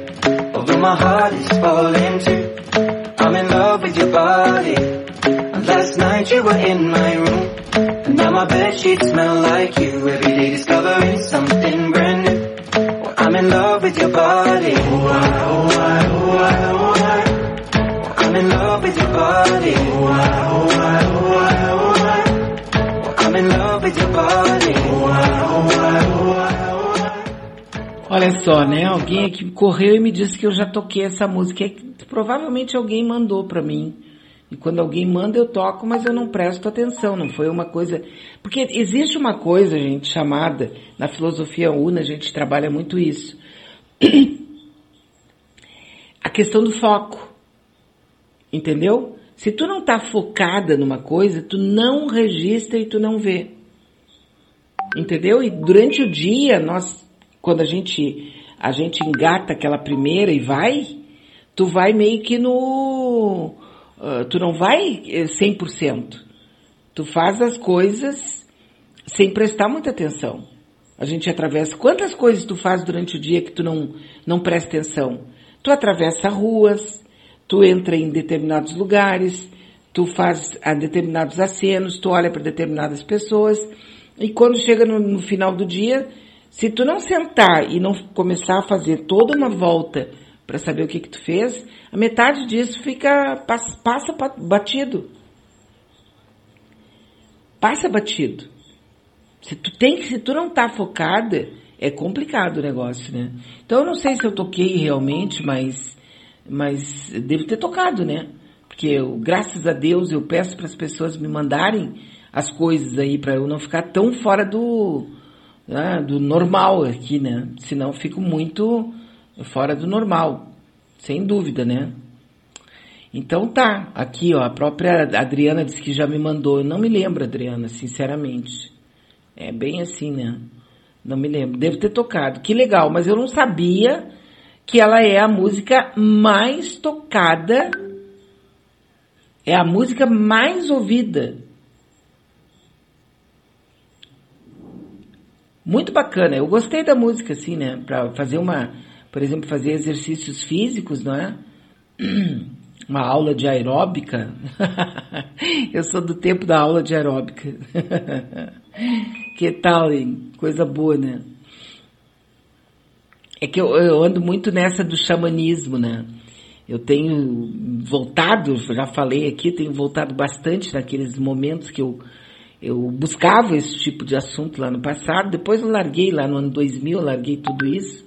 Although my heart is falling too. I'm in love with your body. Last night you were in my room. And now my bed sheets smell like you. Every day discovering something brand new. Well, I'm in love with your body. Oh, I, oh, I, oh, I, oh, I. I'm in love with your body. Oh, I, oh, I, oh, I, oh, I. I'm in love with your body. Oh, I, oh. Olha só, né? Alguém aqui correu e me disse que eu já toquei essa música. Provavelmente alguém mandou para mim. E quando alguém manda eu toco, mas eu não presto atenção, não foi uma coisa. Porque existe uma coisa, gente, chamada, na filosofia UNA a gente trabalha muito isso. A questão do foco. Entendeu? Se tu não tá focada numa coisa, tu não registra e tu não vê. Entendeu? E durante o dia, nós, quando a gente, a gente engata aquela primeira e vai, tu vai meio que no, uh, tu não vai 100%. Tu faz as coisas sem prestar muita atenção. A gente atravessa, quantas coisas tu faz durante o dia que tu não, não presta atenção? Tu atravessa ruas, tu entra em determinados lugares, tu faz a determinados acenos, tu olha para determinadas pessoas, e quando chega no, no, final do dia, se tu não sentar e não começar a fazer toda uma volta para saber o que que tu fez, a metade disso fica passa, passa batido. Passa batido. Se tu tem se tu não tá focada, é complicado o negócio, né? Então eu não sei se eu toquei realmente, mas mas devo ter tocado, né? Porque eu, graças a Deus eu peço para as pessoas me mandarem as coisas aí para eu não ficar tão fora do né, do normal aqui, né? Senão fico muito fora do normal, sem dúvida, né? Então tá, aqui ó, a própria Adriana disse que já me mandou, eu não me lembro, Adriana, sinceramente. É bem assim, né? Não me lembro, devo ter tocado, que legal, mas eu não sabia que ela é a música mais tocada, é a música mais ouvida. Muito bacana, eu gostei da música, assim, né? Pra fazer uma, por exemplo, fazer exercícios físicos, não é? Uma aula de aeróbica. eu sou do tempo da aula de aeróbica. que tal, hein? Coisa boa, né? É que eu, eu ando muito nessa do xamanismo, né? Eu tenho voltado, já falei aqui, tenho voltado bastante naqueles momentos que eu, eu buscava esse tipo de assunto lá no passado. Depois eu larguei lá no ano 2000, eu larguei tudo isso,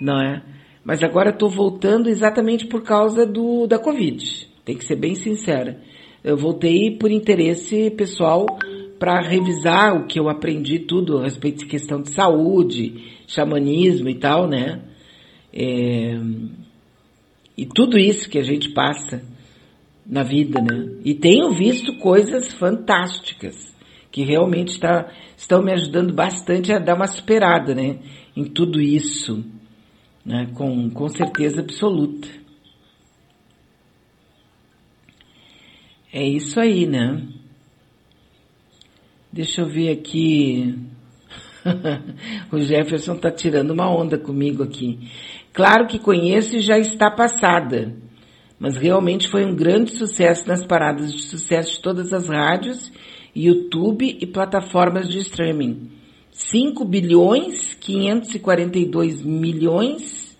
não é? Mas agora estou voltando exatamente por causa do, da Covid. Tem que ser bem sincera. Eu voltei por interesse pessoal para revisar o que eu aprendi tudo a respeito de questão de saúde, xamanismo e tal, né? É, e tudo isso que a gente passa na vida, né? E tenho visto coisas fantásticas que realmente tá, estão me ajudando bastante a dar uma superada, né? Em tudo isso né, com, com certeza absoluta. É isso aí, né? Deixa eu ver aqui. o Jefferson tá tirando uma onda comigo aqui. Claro que conheço e já está passada, mas realmente foi um grande sucesso nas paradas de sucesso de todas as rádios YouTube e plataformas de streaming. 5 bilhões 542 milhões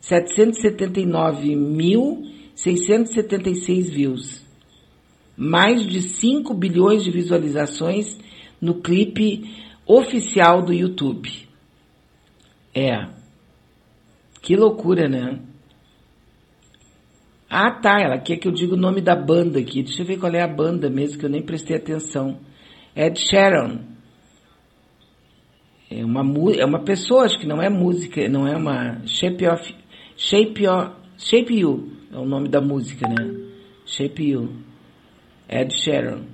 779 mil 676 views. Mais de 5 bilhões de visualizações no clipe oficial do YouTube. É. Que loucura, né? Ah, tá. Ela quer que eu diga o nome da banda aqui. Deixa eu ver qual é a banda mesmo, que eu nem prestei atenção. Ed Sheeran. É uma, é uma pessoa, acho que não é música, não é uma. Shape of. Shape, of, Shape You é o nome da música, né? Shape You. Ed Sheeran.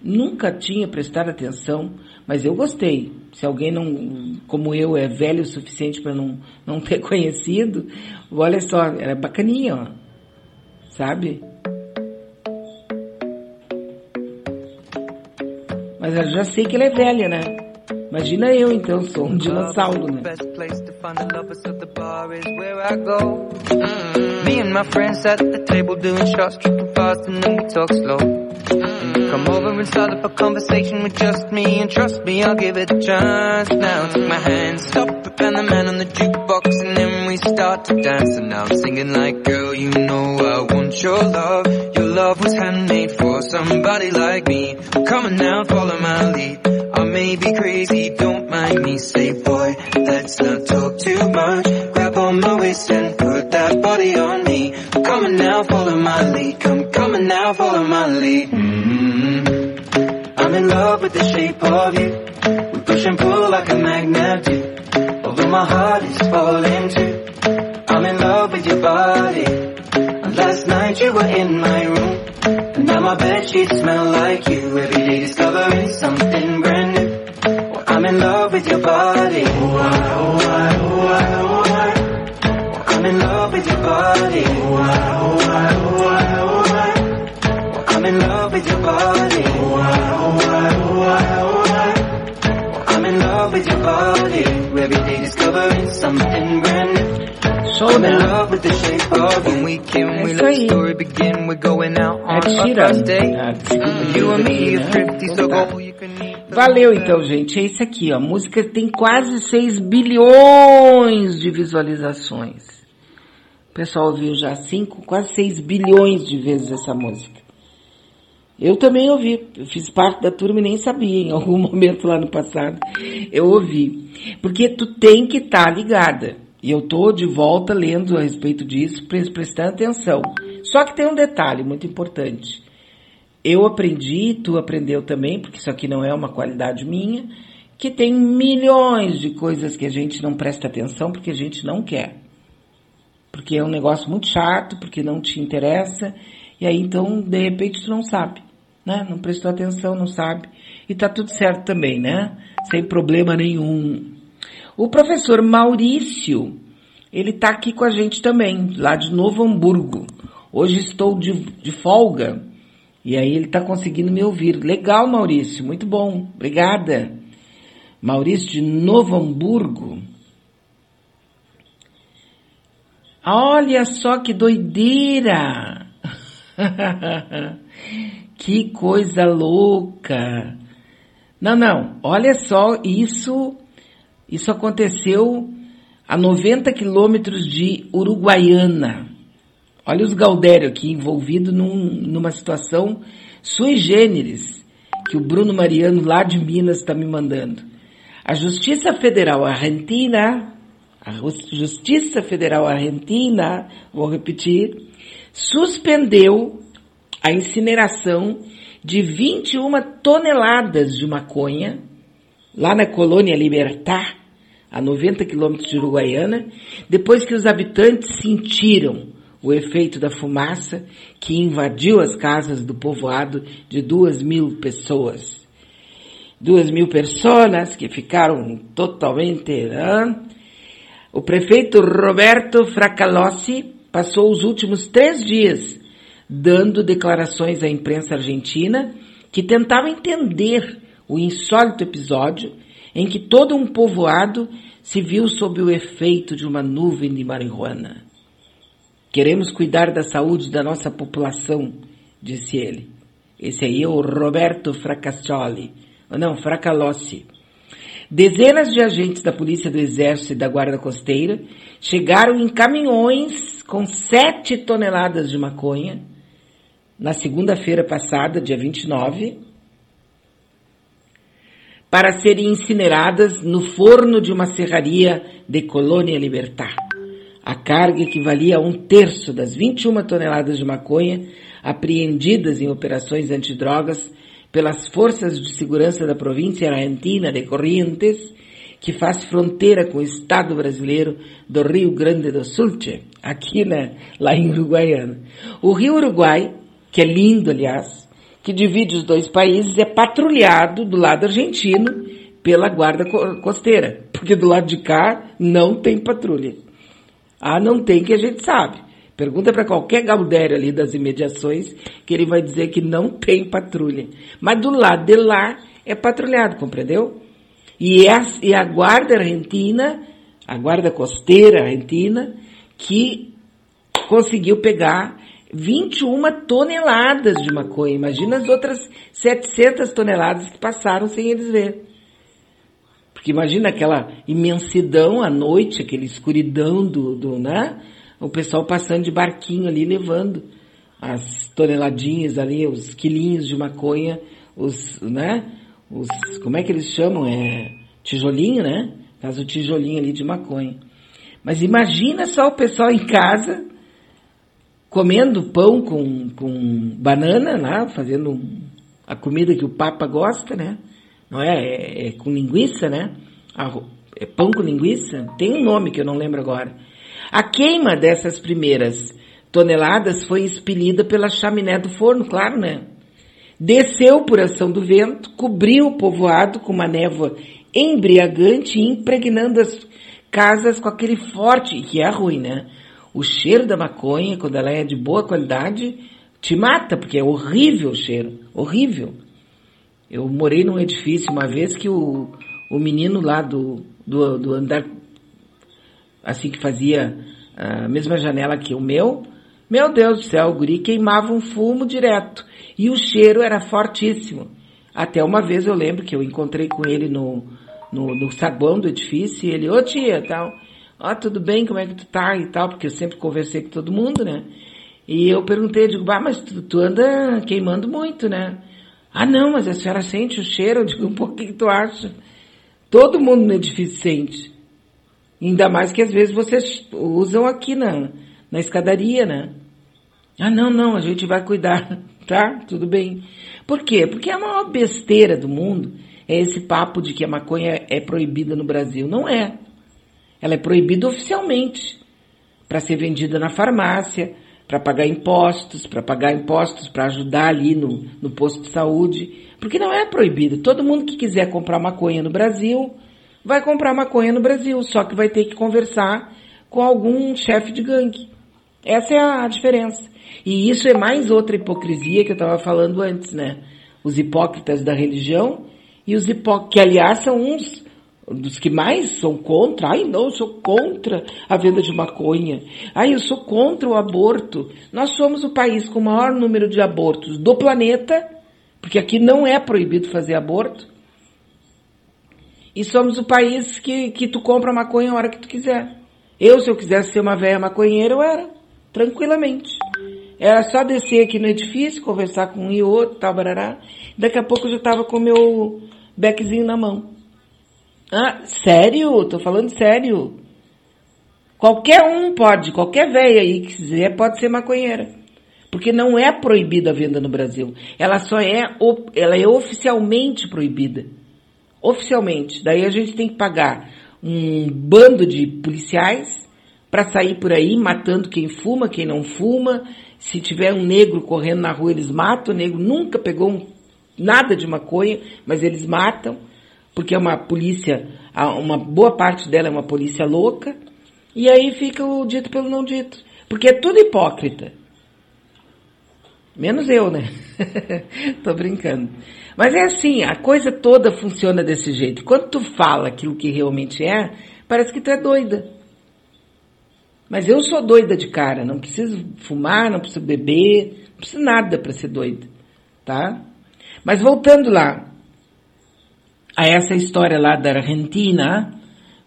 Nunca tinha prestado atenção, mas eu gostei. Se alguém não, como eu, é velho o suficiente para não, não ter conhecido, olha só, era bacaninha, ó. Sabe? Mas eu já sei que ela é velha, né? Imagina eu então, sou um dinossauro, né? Me and my friends at the table doing shots, tripping fast and then we talk slow. Come over and start up a conversation with just me And trust me, I'll give it a chance. Now take my hand, stop and the man on the jukebox And then we start to dance. And now I'm singing like, girl, you know I want your love. Your love was handmade for somebody like me. Come on now, follow my lead I may be crazy, don't mind me. Say boy, let's not talk too much. Grab on my waist and put that body on me. Come on now, follow my lead. Come on now, follow my lead. Mm-hmm. I'm in love with the shape of you. We push and pull like a magnet do. Although my heart is falling too. I'm in love with your body. Last night you were in my room now my bed sheets smell like you. Every day discovering something brand new. Well, I'm in love with your body. Oh, I, oh, I, oh, I, oh, I. I'm in love with your body. Oh, I, oh, I, oh, I, oh, I. I'm in love with your body. Oh, I, oh, I, oh, I, oh, I. I'm in love with your body. Every day discovering something brand new Show né? É isso aí. Valeu então, gente. É isso aqui, ó. A música tem quase 6 bilhões de visualizações. O pessoal ouviu já 5, quase 6 bilhões de vezes essa música. Eu também ouvi. Eu fiz parte da turma e nem sabia em algum momento lá no passado. Eu ouvi. Porque tu tem que estar tá ligada. E eu tô de volta lendo a respeito disso, prestando atenção. Só que tem um detalhe muito importante. Eu aprendi, tu aprendeu também, porque isso aqui não é uma qualidade minha, que tem milhões de coisas que a gente não presta atenção porque a gente não quer. Porque é um negócio muito chato, porque não te interessa, e aí então, de repente, tu não sabe, né? Não prestou atenção, não sabe. E tá tudo certo também, né? Sem problema nenhum. O professor Maurício, ele está aqui com a gente também, lá de Novo Hamburgo. Hoje estou de, de folga e aí ele está conseguindo me ouvir. Legal, Maurício, muito bom, obrigada. Maurício de Novo Hamburgo. Olha só que doideira! que coisa louca! Não, não, olha só, isso isso aconteceu a 90 quilômetros de Uruguaiana. Olha os Galdério aqui envolvido num, numa situação sui generis que o Bruno Mariano lá de Minas está me mandando. A Justiça Federal Argentina, a Justiça Federal Argentina, vou repetir, suspendeu a incineração de 21 toneladas de maconha lá na colônia Libertar, a 90 quilômetros de Uruguaiana, depois que os habitantes sentiram o efeito da fumaça que invadiu as casas do povoado de duas mil pessoas. Duas mil pessoas que ficaram totalmente... Né? O prefeito Roberto Fracalossi passou os últimos três dias dando declarações à imprensa argentina que tentava entender o insólito episódio em que todo um povoado se viu sob o efeito de uma nuvem de marihuana. Queremos cuidar da saúde da nossa população, disse ele. Esse aí é o Roberto Fracassoli. Não, Fracalossi. Dezenas de agentes da Polícia do Exército e da Guarda Costeira chegaram em caminhões com sete toneladas de maconha na segunda-feira passada, dia 29, para serem incineradas no forno de uma serraria de Colônia Libertar. A carga equivalia a um terço das 21 toneladas de maconha apreendidas em operações antidrogas pelas forças de segurança da província argentina de Corrientes, que faz fronteira com o estado brasileiro do Rio Grande do Sul, aqui né, lá em Uruguaiana. O Rio Uruguai, que é lindo, aliás, que divide os dois países, é patrulhado do lado argentino pela guarda costeira, porque do lado de cá não tem patrulha. Ah, não tem que a gente sabe. Pergunta para qualquer Galdério ali das imediações que ele vai dizer que não tem patrulha. Mas do lado de lá é patrulhado, compreendeu? E, é, e a guarda argentina, a guarda costeira argentina, que conseguiu pegar 21 toneladas de maconha. Imagina as outras 700 toneladas que passaram sem eles ver. Porque imagina aquela imensidão à noite, aquela escuridão do, do né? o pessoal passando de barquinho ali, levando as toneladinhas ali, os quilinhos de maconha, os, né? Os, como é que eles chamam? É tijolinho, né? Faz o tijolinho ali de maconha. Mas imagina só o pessoal em casa, comendo pão com, com banana, né? Fazendo a comida que o Papa gosta, né? Não é? É, é com linguiça, né? É pão com linguiça? Tem um nome que eu não lembro agora. A queima dessas primeiras toneladas foi expelida pela chaminé do forno, claro, né? Desceu por ação do vento, cobriu o povoado com uma névoa embriagante, impregnando as casas com aquele forte, que é ruim, né? O cheiro da maconha, quando ela é de boa qualidade, te mata, porque é horrível o cheiro, horrível. Eu morei num edifício uma vez que o, o menino lá do, do, do andar assim que fazia a mesma janela que o meu, meu Deus do céu, o guri queimava um fumo direto. E o cheiro era fortíssimo. Até uma vez eu lembro que eu encontrei com ele no, no, no saguão do edifício e ele, ô tia, tal, ó, tudo bem, como é que tu tá e tal, porque eu sempre conversei com todo mundo, né? E eu perguntei, digo, bah, mas tu, tu anda queimando muito, né? Ah, não, mas a senhora sente o cheiro? Eu digo, pouco, o que tu acha? Todo mundo no edifício sente. Ainda mais que às vezes vocês usam aqui na, na escadaria, né? Ah, não, não, a gente vai cuidar, tá? Tudo bem. Por quê? Porque a maior besteira do mundo é esse papo de que a maconha é proibida no Brasil. Não é. Ela é proibida oficialmente para ser vendida na farmácia, para pagar impostos, para pagar impostos para ajudar ali no, no posto de saúde, porque não é proibido. Todo mundo que quiser comprar maconha no Brasil vai comprar maconha no Brasil, só que vai ter que conversar com algum chefe de gangue. Essa é a diferença. E isso é mais outra hipocrisia que eu estava falando antes, né? Os hipócritas da religião e os hipócritas, que aliás são uns dos que mais são contra. Ai, não, eu sou contra a venda de maconha. Ai, eu sou contra o aborto. Nós somos o país com o maior número de abortos do planeta, porque aqui não é proibido fazer aborto. E somos o país que, que tu compra maconha a hora que tu quiser. Eu, se eu quisesse ser uma velha maconheira, eu era. Tranquilamente. Era só descer aqui no edifício, conversar com um e outro, tal, barará. Daqui a pouco eu já tava com o meu beckzinho na mão. Ah, sério? Tô falando sério. Qualquer um pode, qualquer velha aí que quiser pode ser maconheira. Porque não é proibida a venda no Brasil. Ela só é, ela é oficialmente proibida oficialmente. Daí a gente tem que pagar um bando de policiais para sair por aí matando quem fuma, quem não fuma. Se tiver um negro correndo na rua, eles matam. O negro nunca pegou um, nada de maconha, mas eles matam, porque é uma polícia, uma boa parte dela é uma polícia louca. E aí fica o dito pelo não dito. Porque é tudo hipócrita. Menos eu, né? Tô brincando. Mas é assim, a coisa toda funciona desse jeito. Quando tu fala aquilo que realmente é, parece que tu é doida. Mas eu sou doida de cara, não preciso fumar, não preciso beber, não preciso nada para ser doida. tá? Mas voltando lá, a essa história lá da Argentina,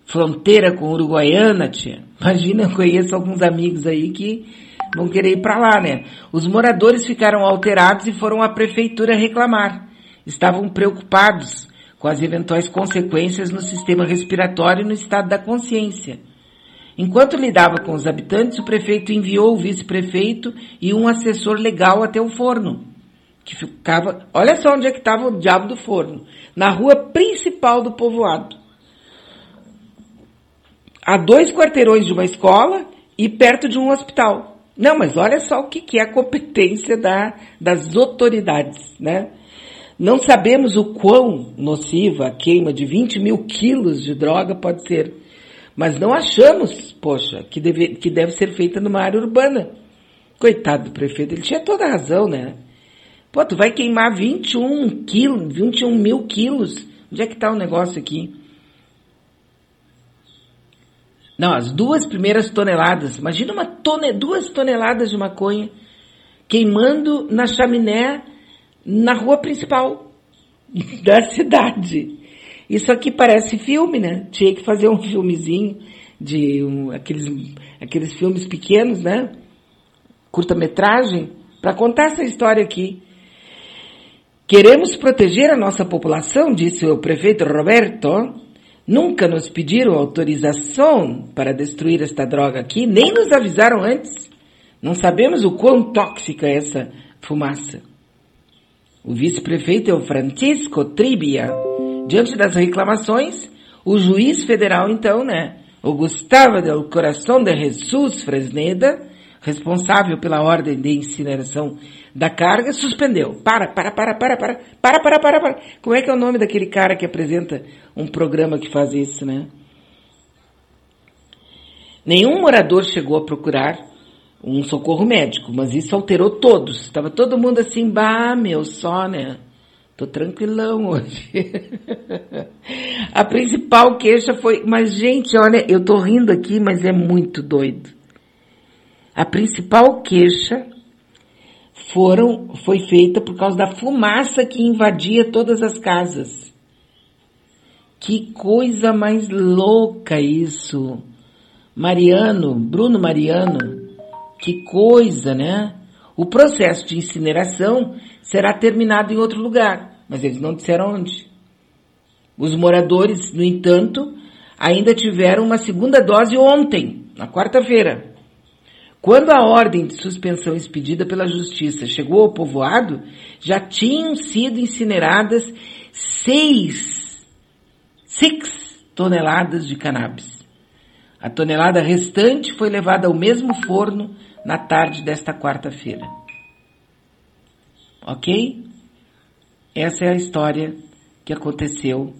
fronteira com Uruguaiana, tia. Imagina, eu conheço alguns amigos aí que vão querer ir para lá, né? Os moradores ficaram alterados e foram à prefeitura reclamar. Estavam preocupados com as eventuais consequências no sistema respiratório e no estado da consciência. Enquanto lidava com os habitantes, o prefeito enviou o vice-prefeito e um assessor legal até o forno, que ficava, olha só onde é que estava o diabo do forno, na rua principal do povoado a dois quarteirões de uma escola e perto de um hospital. Não, mas olha só o que, que é a competência da, das autoridades, né? Não sabemos o quão nociva a queima de 20 mil quilos de droga pode ser, mas não achamos, poxa, que deve, que deve ser feita numa área urbana. Coitado do prefeito, ele tinha toda a razão, né? Pô, tu vai queimar 21 quilos, 21 mil quilos. Onde é que tá o negócio aqui? Não, as duas primeiras toneladas. Imagina uma tone, duas toneladas de maconha queimando na chaminé na rua principal da cidade. Isso aqui parece filme, né? Tinha que fazer um filmezinho de um, aqueles, aqueles filmes pequenos, né? Curta-metragem, para contar essa história aqui. Queremos proteger a nossa população, disse o prefeito Roberto, Nunca nos pediram autorização para destruir esta droga aqui, nem nos avisaram antes. Não sabemos o quão tóxica é essa fumaça. O vice-prefeito é o Francisco Tribia. Diante das reclamações, o juiz federal, então, né, o Gustavo del Coração de Jesus Fresneda, responsável pela ordem de incineração da carga, suspendeu. Para, para, para, para, para, para, para, para, para. Como é que é o nome daquele cara que apresenta um programa que faz isso, né? Nenhum morador chegou a procurar um socorro médico, mas isso alterou todos. Estava todo mundo assim, bah, meu, só, né? Tô tranquilão hoje. a principal queixa foi, mas gente, olha, eu tô rindo aqui, mas é muito doido. A principal queixa foram, foi feita por causa da fumaça que invadia todas as casas. Que coisa mais louca isso. Mariano, Bruno Mariano, que coisa, né? O processo de incineração será terminado em outro lugar, mas eles não disseram onde. Os moradores, no entanto, ainda tiveram uma segunda dose ontem, na quarta-feira. Quando a ordem de suspensão expedida pela justiça chegou ao povoado, já tinham sido incineradas seis, toneladas de cannabis. A tonelada restante foi levada ao mesmo forno na tarde desta quarta-feira. Ok? Essa é a história que aconteceu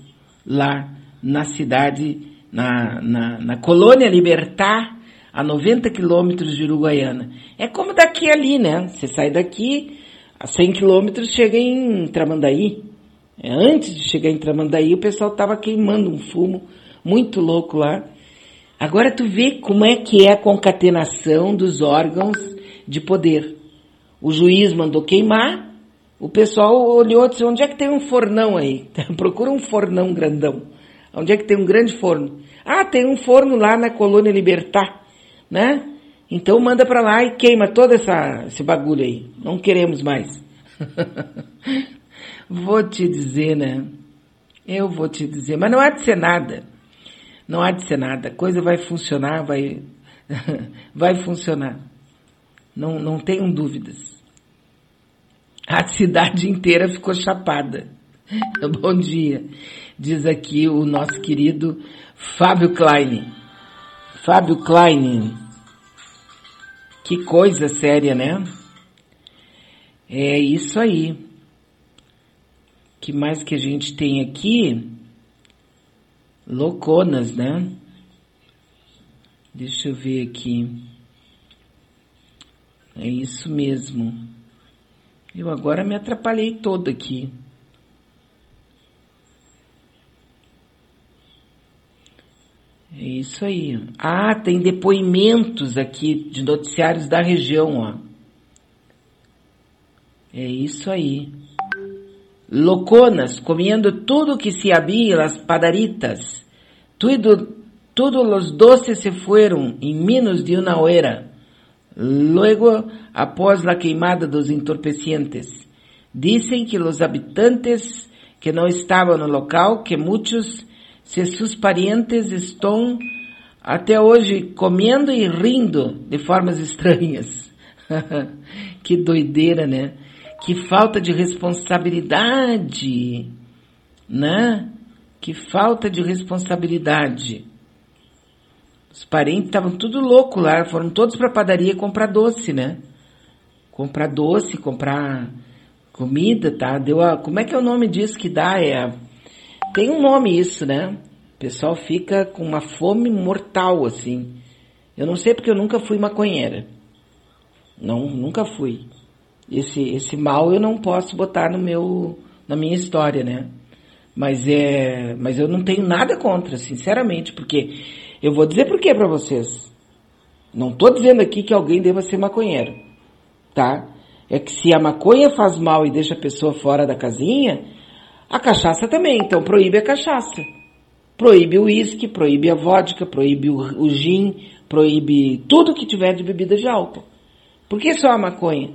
lá na cidade, na, na, na colônia Libertar, a 90 quilômetros de Uruguaiana. É como daqui ali, né? Você sai daqui, a 100 quilômetros chega em Tramandaí. É, antes de chegar em Tramandaí, o pessoal estava queimando um fumo muito louco lá. Agora tu vê como é que é a concatenação dos órgãos de poder. O juiz mandou queimar, o pessoal olhou e disse, onde é que tem um fornão aí? Procura um fornão grandão. Onde é que tem um grande forno? Ah, tem um forno lá na colônia Libertar né? Então manda para lá e queima todo essa, esse bagulho aí. Não queremos mais. vou te dizer, né? Eu vou te dizer, mas não há de ser nada. Não há de ser nada. A coisa vai funcionar, vai, vai funcionar. Não, não tenham dúvidas. A cidade inteira ficou chapada. Bom dia. Diz aqui o nosso querido Fábio Klein. Fábio Klein. Que coisa séria, né? É isso aí. que mais que a gente tem aqui? Louconas, né? Deixa eu ver aqui. É isso mesmo. Eu agora me atrapalhei todo aqui. É isso aí. Ah, tem depoimentos aqui de noticiários da região, ó. É isso aí. loconas, comendo tudo que se había las padaritas. Tudo, todos los doces se fueron en menos de una hora. Luego, após la queimada dos entorpecientes. Dizem que os habitantes que não estavam no local, que muitos se seus parientes estão até hoje comendo e rindo de formas estranhas. que doideira, né? Que falta de responsabilidade, né? Que falta de responsabilidade. Os parentes estavam tudo louco lá, foram todos para a padaria comprar doce, né? Comprar doce, comprar comida, tá? Deu a, como é que é o nome disso que dá? É, tem um nome isso, né? O pessoal fica com uma fome mortal, assim. Eu não sei porque eu nunca fui maconheira. Não, nunca fui. Esse, esse mal eu não posso botar no meu, na minha história, né? Mas é, mas eu não tenho nada contra, sinceramente, porque eu vou dizer por quê para vocês. Não tô dizendo aqui que alguém deva ser maconheiro, tá? É que se a maconha faz mal e deixa a pessoa fora da casinha, a cachaça também, então proíbe a cachaça. Proíbe o uísque, proíbe a vodka, proíbe o, o gin, proíbe tudo que tiver de bebida de álcool. Por que só a maconha?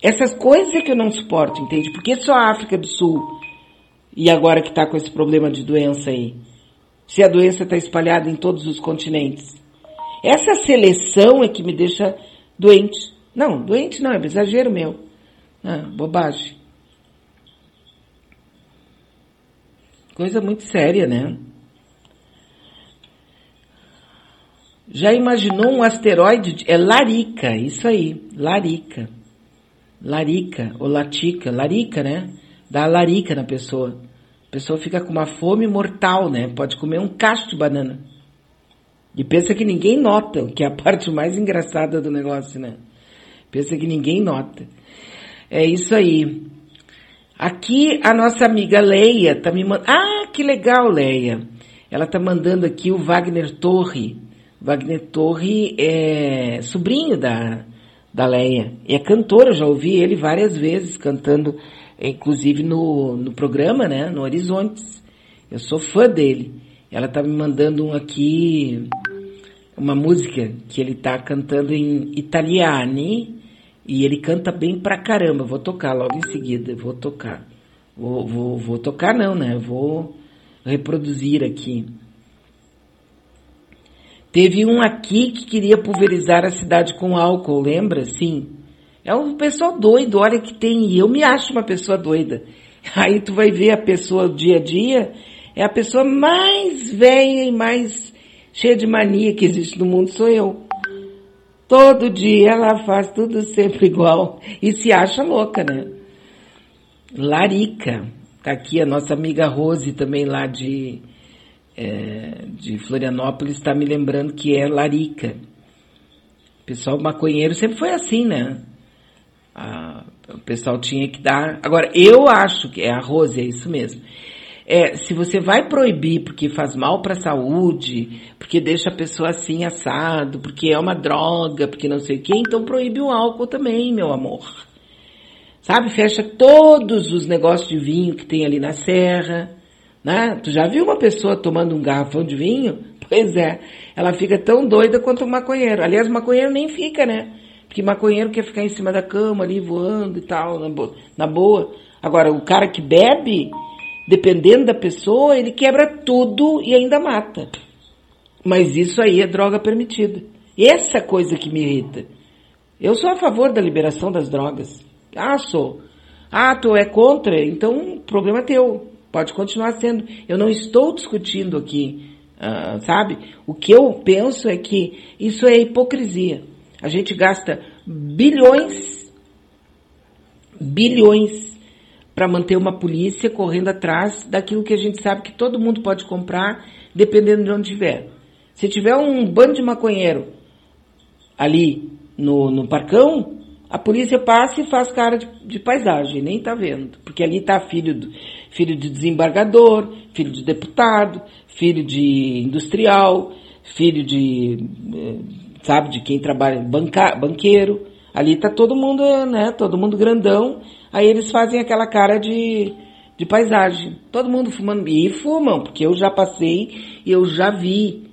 Essas coisas é que eu não suporto, entende? Por que só a África do Sul? E agora que está com esse problema de doença aí? Se a doença está espalhada em todos os continentes. Essa seleção é que me deixa doente. Não, doente não, é exagero meu. Ah, bobagem. Coisa muito séria, né? Já imaginou um asteroide? De... É Larica, isso aí, Larica. Larica, ou Latica, Larica, né? Dá larica na pessoa. A pessoa fica com uma fome mortal, né? Pode comer um cacho de banana. E pensa que ninguém nota, que é a parte mais engraçada do negócio, né? Pensa que ninguém nota. É isso aí. Aqui a nossa amiga Leia tá me mandando. Ah, que legal, Leia. Ela tá mandando aqui o Wagner Torre. Wagner Torre é sobrinho da, da Leia. É cantor, eu já ouvi ele várias vezes cantando, inclusive no, no programa, né? No Horizontes. Eu sou fã dele. Ela tá me mandando um aqui, uma música que ele tá cantando em italiani e ele canta bem pra caramba. Vou tocar logo em seguida, vou tocar. Vou, vou, vou tocar não, né? Vou reproduzir aqui. Teve um aqui que queria pulverizar a cidade com álcool, lembra? Sim. É um pessoal doido, olha que tem, e eu me acho uma pessoa doida. Aí tu vai ver a pessoa dia a dia, é a pessoa mais velha e mais cheia de mania que existe no mundo, sou eu. Todo dia ela faz tudo sempre igual e se acha louca, né? Larica, tá aqui a nossa amiga Rose também lá de é, de Florianópolis está me lembrando que é larica. O pessoal maconheiro sempre foi assim, né? O pessoal tinha que dar. Agora, eu acho que é a Rose, é isso mesmo. É, se você vai proibir porque faz mal para a saúde, porque deixa a pessoa assim assado, porque é uma droga, porque não sei o quê, então proíbe o álcool também, meu amor. Sabe? Fecha todos os negócios de vinho que tem ali na serra né? Tu já viu uma pessoa tomando um garrafão de vinho? Pois é, ela fica tão doida quanto o maconheiro. Aliás, o maconheiro nem fica, né? Porque maconheiro quer ficar em cima da cama ali voando e tal, na boa. Agora, o cara que bebe, dependendo da pessoa, ele quebra tudo e ainda mata. Mas isso aí é droga permitida. Essa coisa que me irrita. Eu sou a favor da liberação das drogas. Ah, sou. Ah, tu é contra? Então, problema teu. Pode continuar sendo. Eu não estou discutindo aqui, uh, sabe? O que eu penso é que isso é hipocrisia. A gente gasta bilhões, bilhões para manter uma polícia correndo atrás daquilo que a gente sabe que todo mundo pode comprar, dependendo de onde estiver. Se tiver um bando de maconheiro ali no, no parcão, a polícia passa e faz cara de, de paisagem, nem tá vendo. Porque ali tá filho, do, filho de desembargador, filho de deputado, filho de industrial, filho de, eh, sabe, de quem trabalha, banca, banqueiro. Ali tá todo mundo, né? Todo mundo grandão. Aí eles fazem aquela cara de, de paisagem. Todo mundo fumando. E fumam, porque eu já passei e eu já vi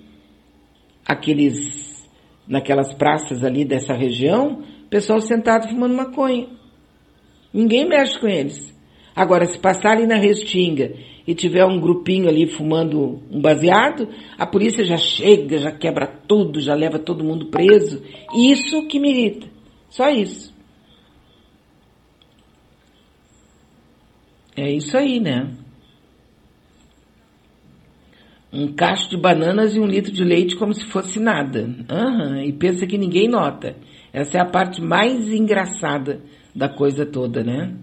aqueles, naquelas praças ali dessa região, pessoal sentado fumando maconha. Ninguém mexe com eles. Agora, se passar ali na Restinga e tiver um grupinho ali fumando um baseado, a polícia já chega, já quebra tudo, já leva todo mundo preso. Isso que me irrita. Só isso. É isso aí, né? Um cacho de bananas e um litro de leite como se fosse nada. Uhum, e pensa que ninguém nota. Essa é a parte mais engraçada da coisa toda, né?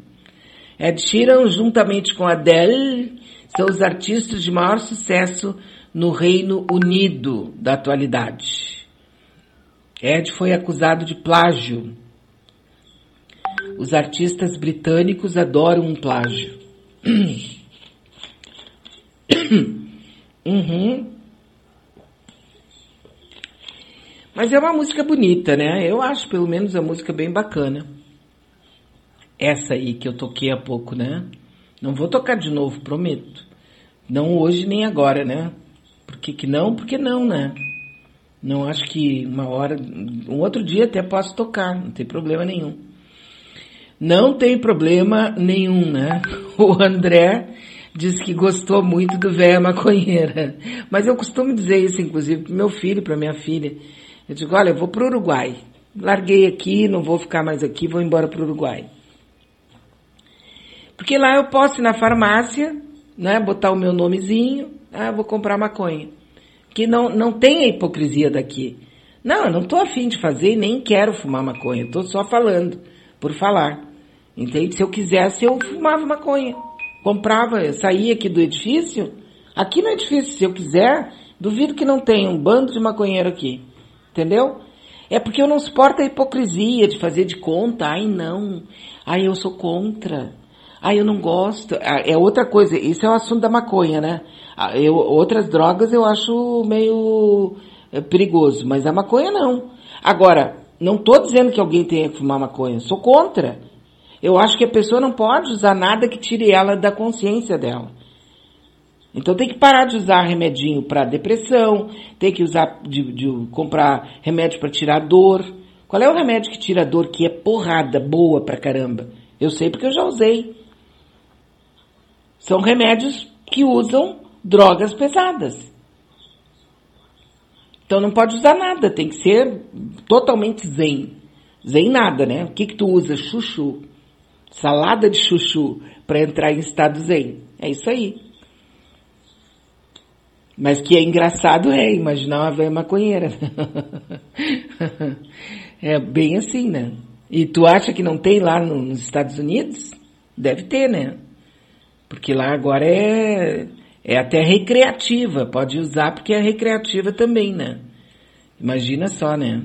Ed Sheeran, juntamente com Adele, são os artistas de maior sucesso no Reino Unido da atualidade. Ed foi acusado de plágio. Os artistas britânicos adoram um plágio. uhum. Mas é uma música bonita, né? Eu acho pelo menos a música bem bacana. Essa aí que eu toquei há pouco, né? Não vou tocar de novo, prometo. Não hoje nem agora, né? Por que, que não? Porque não, né? Não acho que uma hora, um outro dia até posso tocar, não tem problema nenhum. Não tem problema nenhum, né? O André diz que gostou muito do Véia Maconheira. Mas eu costumo dizer isso, inclusive, pro meu filho, para minha filha. Eu digo, olha, eu vou pro Uruguai. Larguei aqui, não vou ficar mais aqui, vou embora pro Uruguai. Porque lá eu posso ir na farmácia, né, botar o meu nomezinho, ah, vou comprar maconha. Que não, não tem a hipocrisia daqui. Não, eu não tô afim de fazer e nem quero fumar maconha. Tô só falando, por falar. Entende? Se eu quisesse, eu fumava maconha. Comprava, eu saía aqui do edifício. Aqui no edifício, se eu quiser, duvido que não tenha um bando de maconheiro aqui. Entendeu? É porque eu não suporto a hipocrisia de fazer de conta. Ai, não. Ai, eu sou contra. Ah, eu não gosto. Ah, é outra coisa. Isso é o assunto da maconha, né? Ah, eu, outras drogas eu acho meio eh, perigoso, mas a maconha não. Agora, não estou dizendo que alguém tenha que fumar maconha. Sou contra. Eu acho que a pessoa não pode usar nada que tire ela da consciência dela. Então tem que parar de usar remedinho para depressão, tem que usar de, de comprar remédio para tirar dor. Qual é o remédio que tira dor que é porrada boa pra caramba? Eu sei porque eu já usei. São remédios que usam drogas pesadas. Então não pode usar nada, tem que ser totalmente zen. Zen nada, né? O que que tu usa? Chuchu. Salada de chuchu para entrar em estado zen. É isso aí. Mas que é engraçado é imaginar uma velha maconheira. é bem assim, né? E tu acha que não tem lá nos Estados Unidos? Deve ter, né? Porque lá agora é, é até recreativa, pode usar porque é recreativa também, né? Imagina só, né?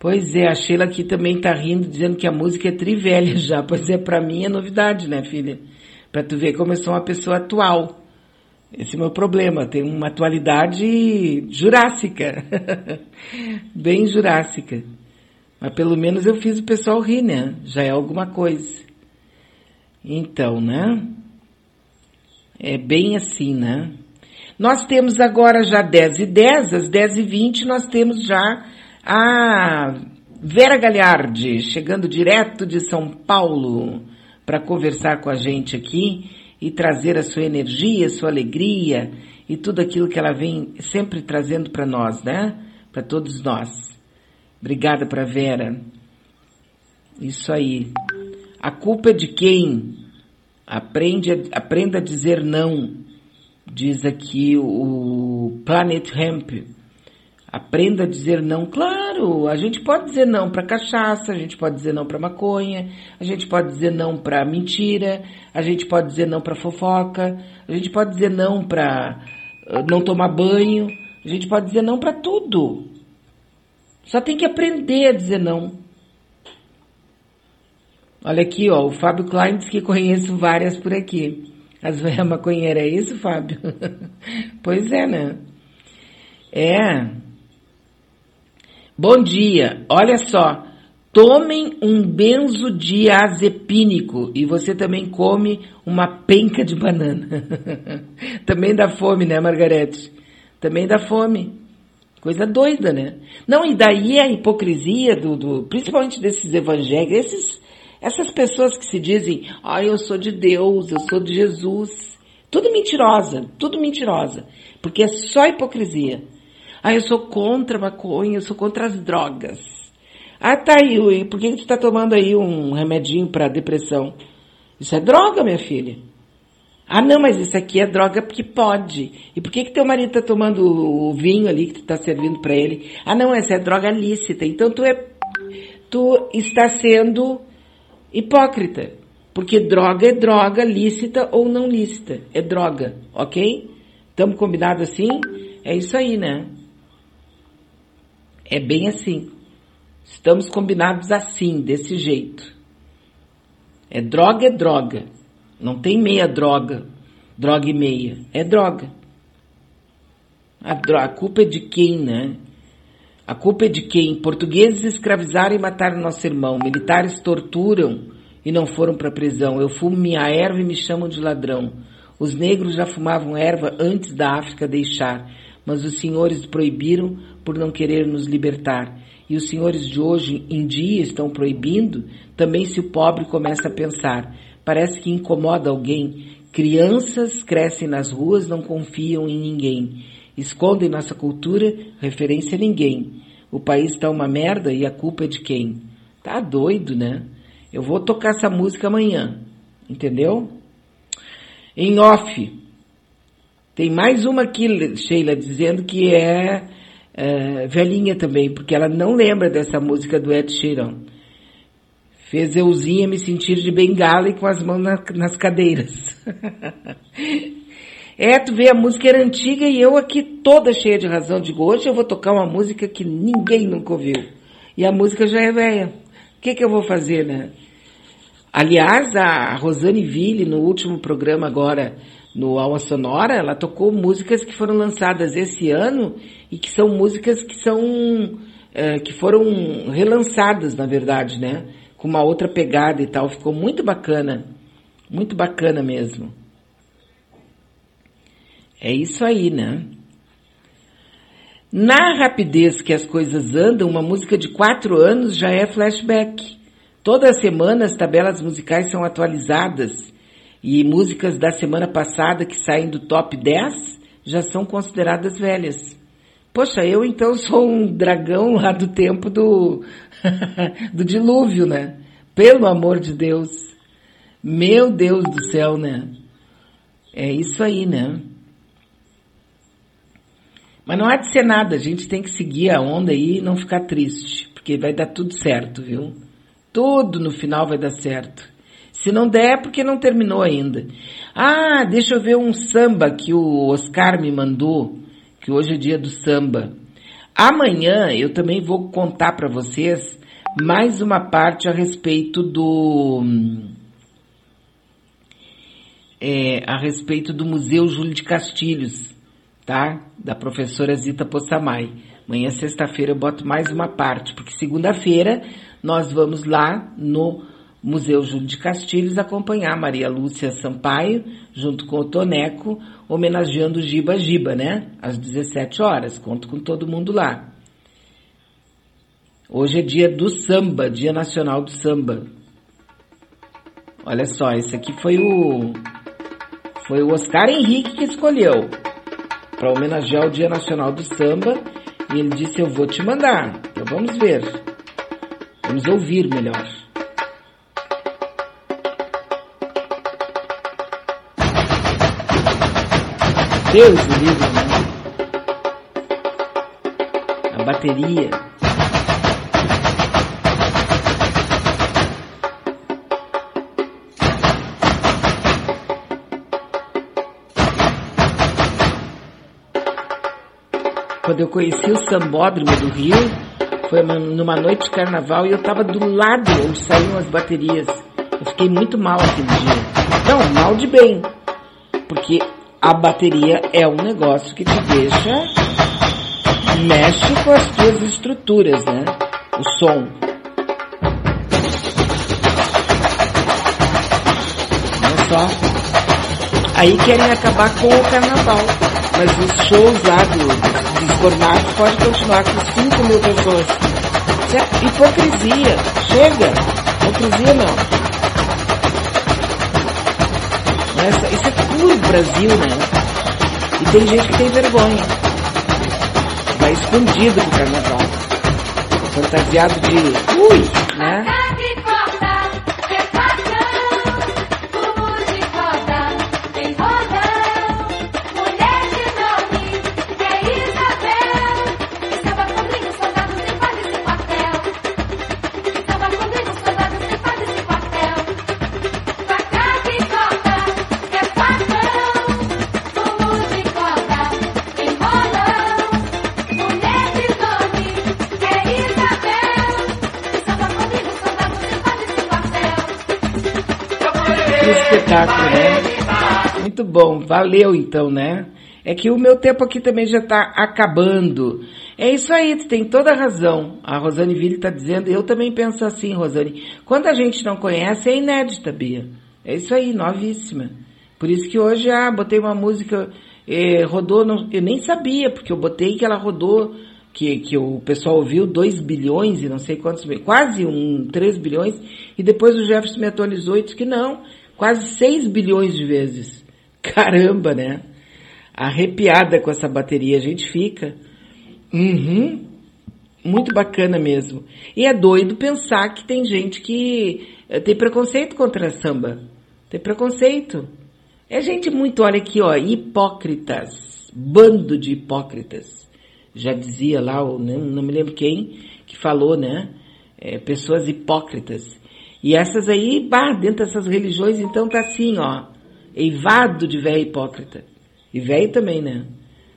Pois é, a Sheila aqui também tá rindo, dizendo que a música é trivelha já. Pois é, pra mim é novidade, né, filha? Pra tu ver como eu sou uma pessoa atual. Esse é o meu problema, tem uma atualidade jurássica. Bem jurássica. Mas pelo menos eu fiz o pessoal rir, né? Já é alguma coisa. Então, né? É bem assim, né? Nós temos agora já 10 e 10, às 10 e 20 nós temos já a Vera Galhardi, chegando direto de São Paulo para conversar com a gente aqui e trazer a sua energia, a sua alegria e tudo aquilo que ela vem sempre trazendo para nós, né? Para todos nós. Obrigada para Vera. Isso aí. A culpa é de quem? Aprende aprenda a dizer não, diz aqui o Planet Hemp. Aprenda a dizer não. Claro, a gente pode dizer não para cachaça, a gente pode dizer não para maconha, a gente pode dizer não para mentira, a gente pode dizer não para fofoca, a gente pode dizer não para ah, não tomar banho, a gente pode dizer não para tudo. Só tem que aprender a dizer não. Olha aqui, ó, o Fábio Klein diz que conheço várias por aqui. As velhas maconheiras, é isso, Fábio? pois é, né? É. Bom dia. Olha só. Tomem um benzodiazepínico e você também come uma penca de banana. também dá fome, né, Margarete? Também dá fome. Coisa doida, né? Não, e daí a hipocrisia do, do principalmente desses evangélicos, esses, essas pessoas que se dizem, ah, eu sou de Deus, eu sou de Jesus. Tudo mentirosa, tudo mentirosa. Porque é só hipocrisia. Ah, eu sou contra a maconha, eu sou contra as drogas. Ah, tá aí, por que tu tá tomando aí um remedinho para depressão? Isso é droga, minha filha. Ah, não, mas isso aqui é droga porque pode. E por que que teu marido tá tomando o vinho ali que tu tá servindo para ele? Ah, não, essa é droga lícita. Então tu é, tu está sendo hipócrita. Porque droga é droga, lícita ou não lícita. É droga, ok? Estamos combinados assim? É isso aí, né? É bem assim. Estamos combinados assim, desse jeito. É droga, é droga. Não tem meia droga, droga e meia. É droga. A, droga, a culpa é de quem, né? A culpa é de quem? Portugueses escravizaram e mataram nosso irmão. Militares torturam e não foram para prisão. Eu fumo minha erva e me chamam de ladrão. Os negros já fumavam erva antes da África deixar, mas os senhores proibiram por não querer nos libertar. E os senhores de hoje em dia estão proibindo, também se o pobre começa a pensar. Parece que incomoda alguém. Crianças crescem nas ruas, não confiam em ninguém. Escondem nossa cultura, referência a ninguém. O país está uma merda e a culpa é de quem? Tá doido, né? Eu vou tocar essa música amanhã. Entendeu? Em off. Tem mais uma aqui, Sheila, dizendo que é, é velhinha também, porque ela não lembra dessa música do Ed Sheeran. Fez euzinha me sentir de bengala e com as mãos na, nas cadeiras. é, tu vê, a música era antiga e eu aqui toda cheia de razão. Digo, hoje eu vou tocar uma música que ninguém nunca ouviu. E a música já é velha. O que, que eu vou fazer, né? Aliás, a Rosane Ville, no último programa agora, no Alma Sonora, ela tocou músicas que foram lançadas esse ano e que são músicas que são, é, que foram relançadas, na verdade, né? com uma outra pegada e tal. Ficou muito bacana. Muito bacana mesmo. É isso aí, né? Na rapidez que as coisas andam, uma música de quatro anos já é flashback. Toda semana as tabelas musicais são atualizadas e músicas da semana passada que saem do top 10 já são consideradas velhas. Poxa, eu então sou um dragão lá do tempo do, do dilúvio, né? Pelo amor de Deus. Meu Deus do céu, né? É isso aí, né? Mas não há de ser nada, a gente tem que seguir a onda aí e não ficar triste, porque vai dar tudo certo, viu? Tudo no final vai dar certo. Se não der, é porque não terminou ainda. Ah, deixa eu ver um samba que o Oscar me mandou que hoje é dia do samba. Amanhã eu também vou contar para vocês mais uma parte a respeito do é, a respeito do Museu Júlio de Castilhos, tá? Da professora Zita Possamay. Amanhã, sexta-feira, eu boto mais uma parte, porque segunda-feira nós vamos lá no Museu Júlio de Castilhos acompanhar Maria Lúcia Sampaio, junto com o Toneco, homenageando o Giba Giba, né? Às 17 horas. Conto com todo mundo lá. Hoje é dia do samba, Dia Nacional do Samba. Olha só, esse aqui foi o foi o Oscar Henrique que escolheu para homenagear o Dia Nacional do Samba e ele disse eu vou te mandar. Então vamos ver. Vamos ouvir melhor. Deus do livro, né? A bateria. Eu conheci o Sambódromo do Rio, foi numa noite de carnaval e eu estava do lado onde saíam as baterias. Eu fiquei muito mal aquele dia. Não, mal de bem. Porque a bateria é um negócio que te deixa mexe com as tuas estruturas, né? O som. Olha só. Aí querem acabar com o carnaval. Mas os shows lá do, formatos podem continuar com 5 mil pessoas. É hipocrisia. Chega. Hipocrisia não. Essa, isso é puro Brasil, né? E tem gente que tem vergonha. Vai escondido pro carnaval. Fantasiado de. Ui! Né? Espetáculo, né? Muito bom, valeu então, né? É que o meu tempo aqui também já está acabando. É isso aí, tu tem toda a razão. A Rosane Ville está dizendo, eu também penso assim, Rosane. Quando a gente não conhece, é inédita, Bia. É isso aí, novíssima. Por isso que hoje, ah, botei uma música, eh, rodou, não, eu nem sabia, porque eu botei que ela rodou, que, que o pessoal ouviu 2 bilhões e não sei quantos, quase um 3 bilhões, e depois o Jefferson me atualizou e disse que não, quase 6 bilhões de vezes. Caramba, né? Arrepiada com essa bateria a gente fica. Uhum. Muito bacana mesmo. E é doido pensar que tem gente que eh, tem preconceito contra samba. Tem preconceito. É gente muito, olha aqui, ó, hipócritas. Bando de hipócritas. Já dizia lá, não me lembro quem, que falou, né? É, pessoas hipócritas. E essas aí, bah, dentro dessas religiões, então tá assim, ó, eivado de velho hipócrita. E velho também, né?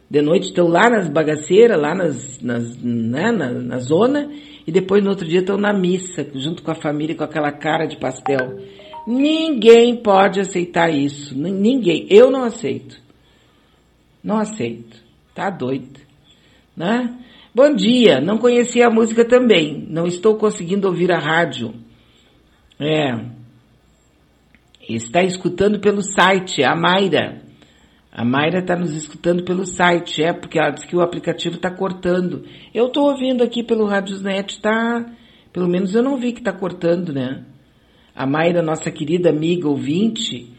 De noite estão lá nas bagaceiras, lá nas, nas, né, na, na zona, e depois no outro dia estão na missa, junto com a família, com aquela cara de pastel. Ninguém pode aceitar isso. Ninguém. Eu não aceito. Não aceito. Tá doido. Né? Bom dia. Não conhecia a música também. Não estou conseguindo ouvir a rádio. É. Está escutando pelo site, a Mayra. A Mayra está nos escutando pelo site, é, porque ela disse que o aplicativo está cortando. Eu estou ouvindo aqui pelo Radiosnet, tá? Pelo menos eu não vi que está cortando, né? A Mayra, nossa querida amiga ouvinte,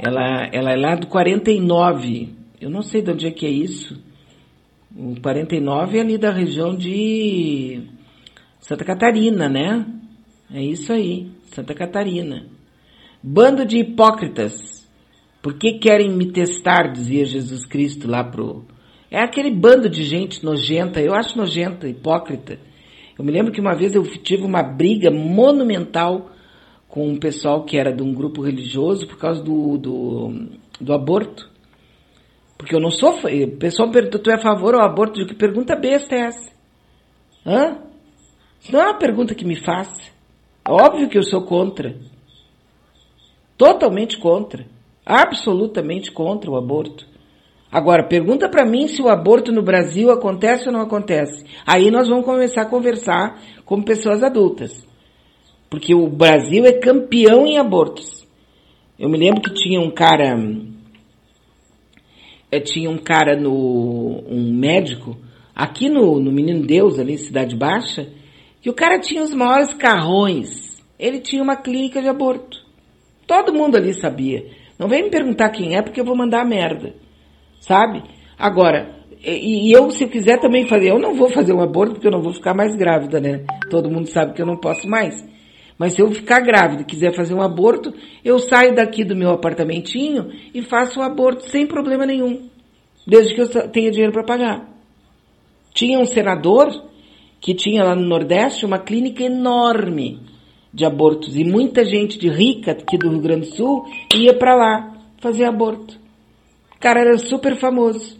ela, ela é lá do 49. Eu não sei de onde é que é isso. O 49 é ali da região de Santa Catarina, né? É isso aí. Santa Catarina. Bando de hipócritas. Por que querem me testar? Dizia Jesus Cristo lá pro. É aquele bando de gente nojenta. Eu acho nojenta, hipócrita. Eu me lembro que uma vez eu tive uma briga monumental com um pessoal que era de um grupo religioso por causa do, do, do aborto. Porque eu não sou. O pessoal pergunta, tu é a favor ao aborto? Eu que pergunta besta é essa? Hã? Isso não é uma pergunta que me faça. Óbvio que eu sou contra. Totalmente contra. Absolutamente contra o aborto. Agora, pergunta para mim se o aborto no Brasil acontece ou não acontece. Aí nós vamos começar a conversar como pessoas adultas. Porque o Brasil é campeão em abortos. Eu me lembro que tinha um cara, eh, tinha um cara no, um médico, aqui no, no Menino Deus, ali, Cidade Baixa, que o cara tinha os maiores carrões. Ele tinha uma clínica de aborto. Todo mundo ali sabia. Não vem me perguntar quem é, porque eu vou mandar merda. Sabe? Agora, e, e, eu, se eu quiser também fazer, eu não vou fazer um aborto porque eu não vou ficar mais grávida, né? Todo mundo sabe que eu não posso mais. Mas se eu ficar grávida e quiser fazer um aborto, eu saio daqui do meu apartamentinho e faço um aborto sem problema nenhum. Desde que eu tenha dinheiro para pagar. Tinha um senador que tinha lá no Nordeste uma clínica enorme de abortos e muita gente de rica aqui do Rio Grande do Sul ia para lá fazer aborto. O cara era super famoso.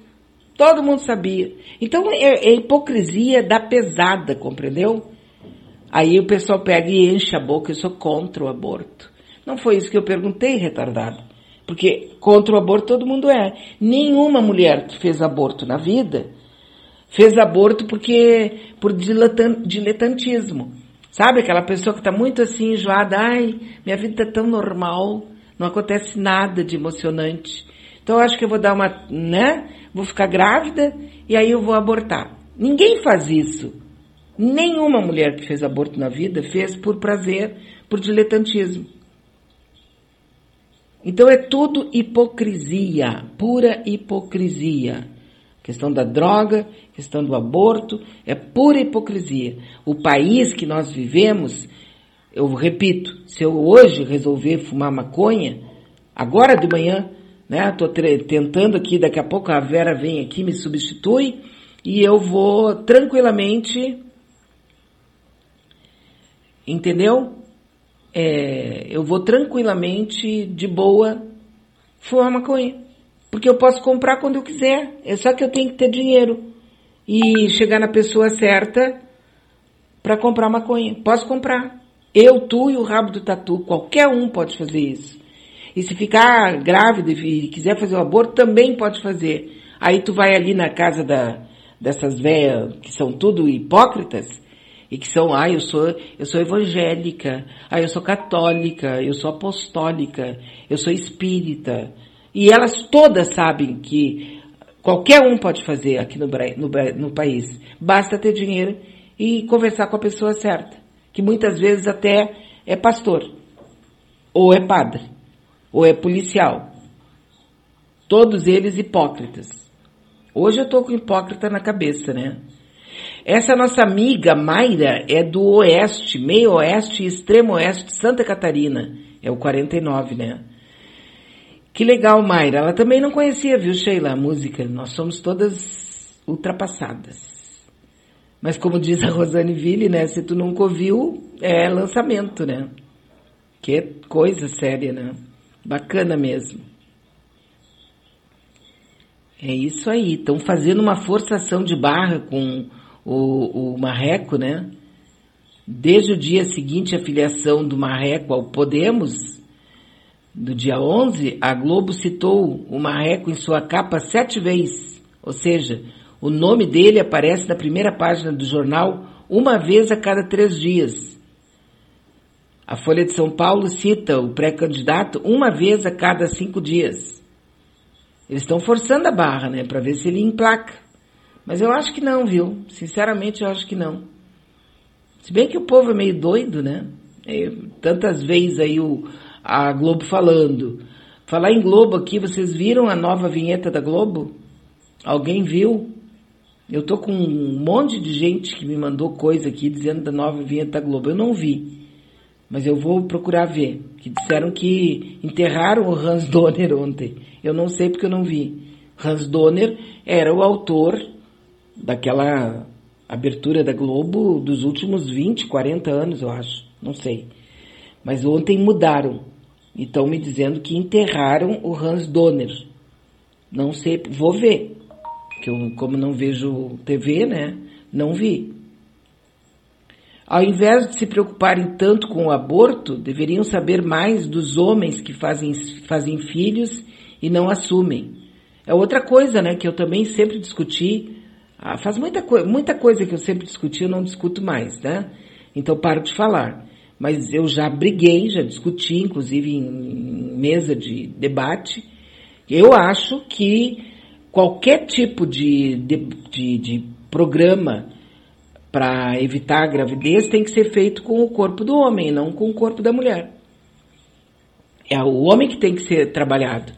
Todo mundo sabia. Então é, é hipocrisia da pesada, compreendeu? Aí o pessoal pega e enche a boca, eu sou contra o aborto. Não foi isso que eu perguntei, retardado. Porque contra o aborto todo mundo é. Nenhuma mulher que fez aborto na vida fez aborto porque por diletantismo. Sabe aquela pessoa que está muito assim enjoada, ai, minha vida está tão normal, não acontece nada de emocionante. Então eu acho que eu vou dar uma, né? Vou ficar grávida e aí eu vou abortar. Ninguém faz isso. Nenhuma mulher que fez aborto na vida fez por prazer, por diletantismo. Então é tudo hipocrisia, pura hipocrisia. questão da droga, questão do aborto, é pura hipocrisia. O país que nós vivemos, eu repito, se eu hoje resolver fumar maconha, agora de manhã, né, tô tentando aqui, daqui a pouco a Vera vem aqui, me substitui, e eu vou tranquilamente, entendeu? é, eu vou tranquilamente, de boa, fumar maconha. Porque eu posso comprar quando eu quiser. É só que eu tenho que ter dinheiro. E chegar na pessoa certa para comprar maconha. Posso comprar. Eu, tu e o rabo do tatu. Qualquer um pode fazer isso. E se ficar grávida e quiser fazer o aborto, também pode fazer. Aí tu vai ali na casa da, dessas velhas que são tudo hipócritas e que são, ah, eu sou, eu sou evangélica, ah, eu sou católica, eu sou apostólica, eu sou espírita. E elas todas sabem que qualquer um pode fazer aqui no, no, no país. Basta ter dinheiro e conversar com a pessoa certa, que muitas vezes até é pastor, ou é padre, ou é policial. Todos eles hipócritas. Hoje eu tô com hipócrita na cabeça, né? Essa nossa amiga Mayra é do oeste, meio oeste e extremo oeste Santa Catarina. É o 49, né? Que legal, Mayra. Ela também não conhecia, viu, Sheila, a música. Nós somos todas ultrapassadas. Mas como diz a Rosane Ville, né? Se tu nunca ouviu, é lançamento, né? Que coisa séria, né? Bacana mesmo. É isso aí. Estão fazendo uma forçação de barra com o, o Marreco, né? Desde o dia seguinte à filiação do Marreco ao Podemos, do dia 11, a Globo citou o Marreco em sua capa sete vezes, ou seja, o nome dele aparece na primeira página do jornal uma vez a cada três dias. A Folha de São Paulo cita o pré-candidato uma vez a cada cinco dias. Eles estão forçando a barra, né, para ver se ele emplaca. Mas eu acho que não, viu? Sinceramente, eu acho que não. Se bem que o povo é meio doido, né? É, tantas vezes aí o, a Globo falando. Falar em Globo aqui, vocês viram a nova vinheta da Globo? Alguém viu? Eu tô com um monte de gente que me mandou coisa aqui dizendo da nova vinheta da Globo. Eu não vi. Mas eu vou procurar ver. Que disseram que enterraram o Hans Donner ontem. Eu não sei porque eu não vi. Hans Donner era o autor daquela abertura da Globo dos últimos 20, 40 anos, eu acho. Não sei. Mas ontem mudaram. E estão me dizendo que enterraram o Hans Donner. Não sei, vou ver. Que eu, como não vejo TV, né? Não vi. Ao invés de se preocuparem tanto com o aborto, deveriam saber mais dos homens que fazem, fazem filhos e não assumem. É outra coisa, né, que eu também sempre discuti ah, faz muita, co muita coisa que eu sempre discuti, eu não discuto mais, né? Então paro de falar. Mas eu já briguei, já discuti, inclusive em mesa de debate. Eu acho que qualquer tipo de, de, de, de programa para evitar a gravidez tem que ser feito com o corpo do homem, não com o corpo da mulher. É o homem que tem que ser trabalhado.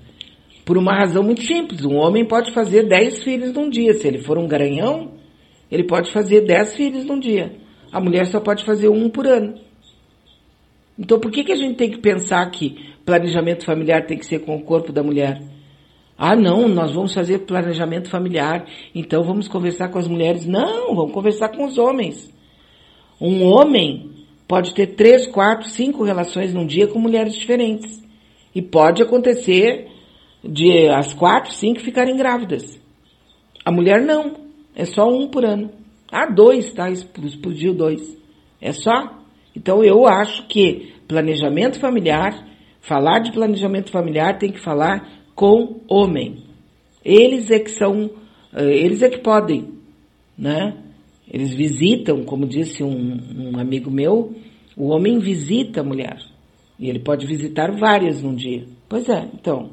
Por uma razão muito simples. Um homem pode fazer 10 filhos num dia. Se ele for um garanhão, ele pode fazer 10 filhos num dia. A mulher só pode fazer um por ano. Então por que, que a gente tem que pensar que planejamento familiar tem que ser com o corpo da mulher? Ah, não, nós vamos fazer planejamento familiar, então vamos conversar com as mulheres. Não, vamos conversar com os homens. Um homem pode ter três, quatro, cinco relações num dia com mulheres diferentes. E pode acontecer de as quatro, cinco ficarem grávidas. A mulher não, é só um por ano. Ah, dois, tá? Explodiu dois. É só. Então eu acho que planejamento familiar, falar de planejamento familiar tem que falar com homem. Eles é que são, eh, eles é que podem. né? Eles visitam, como disse um, um amigo meu, o homem visita a mulher. E ele pode visitar várias num dia. Pois é, então.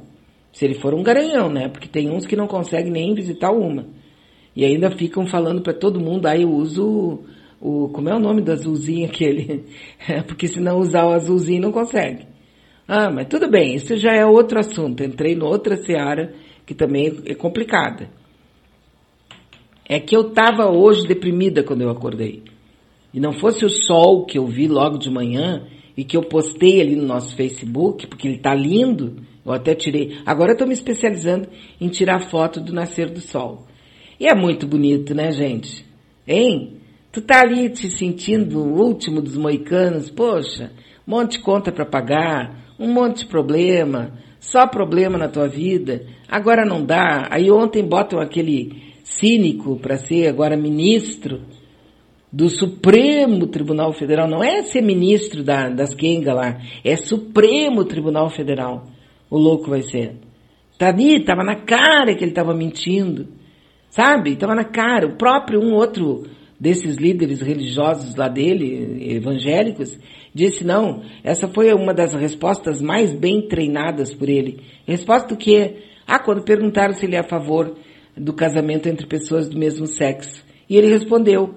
Se ele for um garanhão, né? Porque tem uns que não conseguem nem visitar uma. E ainda ficam falando para todo mundo, aí ah, eu uso o, como é o nome do azulzinho aquele? É, porque se não usar o azulzinho não consegue. Ah, mas tudo bem, isso já é outro assunto. Entrei em outra seara que também é complicada. É que eu estava hoje deprimida quando eu acordei. E não fosse o sol que eu vi logo de manhã e que eu postei ali no nosso Facebook, porque ele está lindo, eu até tirei. Agora eu estou me especializando em tirar foto do nascer do sol. E é muito bonito, né, gente? Hein? Tu tá ali te sentindo o último dos moicanos, poxa, um monte de conta para pagar, um monte de problema, só problema na tua vida, agora não dá. Aí ontem botam aquele cínico para ser agora ministro do Supremo Tribunal Federal. Não é ser ministro da, das Kenga lá, é Supremo Tribunal Federal. O louco vai ser. Tá ali, tava na cara que ele tava mentindo. Sabe? Tava na cara. O próprio um outro desses líderes religiosos lá dele, evangélicos, disse não, essa foi uma das respostas mais bem treinadas por ele. Resposta do quê? Ah, quando perguntaram se ele é a favor do casamento entre pessoas do mesmo sexo. E ele respondeu: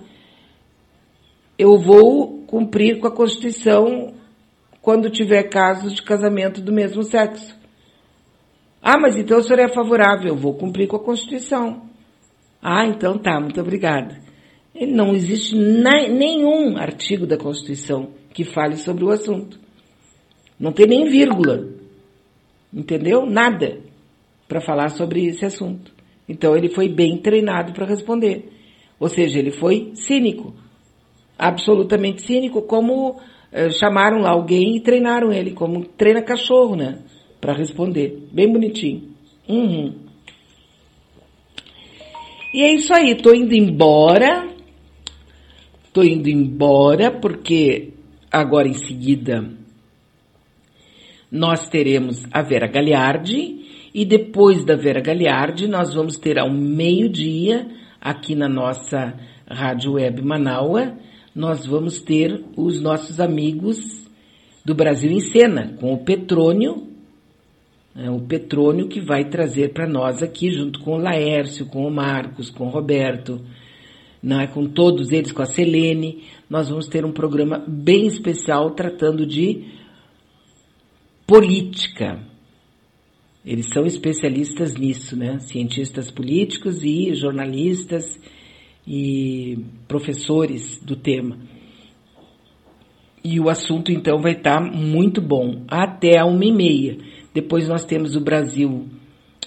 Eu vou cumprir com a Constituição quando tiver casos de casamento do mesmo sexo. Ah, mas então o senhor é favorável, eu vou cumprir com a Constituição. Ah, então tá, muito obrigada. Não existe nenhum artigo da Constituição que fale sobre o assunto. Não tem nem vírgula. Entendeu? Nada para falar sobre esse assunto. Então ele foi bem treinado para responder. Ou seja, ele foi cínico. Absolutamente cínico, como eh, chamaram lá alguém e treinaram ele, como treina cachorro, né? Para responder. Bem bonitinho. Uhum. E é isso aí, tô indo embora. Tô indo embora porque agora em seguida nós teremos a Vera Gagliardi e depois da Vera Gagliardi, nós vamos ter ao meio-dia, aqui na nossa Rádio Web Manaua, nós vamos ter os nossos amigos do Brasil em Cena, com o Petrônio, né, o Petrônio que vai trazer para nós aqui, junto com o Laércio, com o Marcos, com o Roberto, né, com todos eles, com a Selene, nós vamos ter um programa bem especial tratando de política. Eles são especialistas nisso, né? Cientistas políticos e jornalistas e professores do tema. E o assunto então vai estar tá muito bom, até a uma e meia. Depois nós temos o Brasil,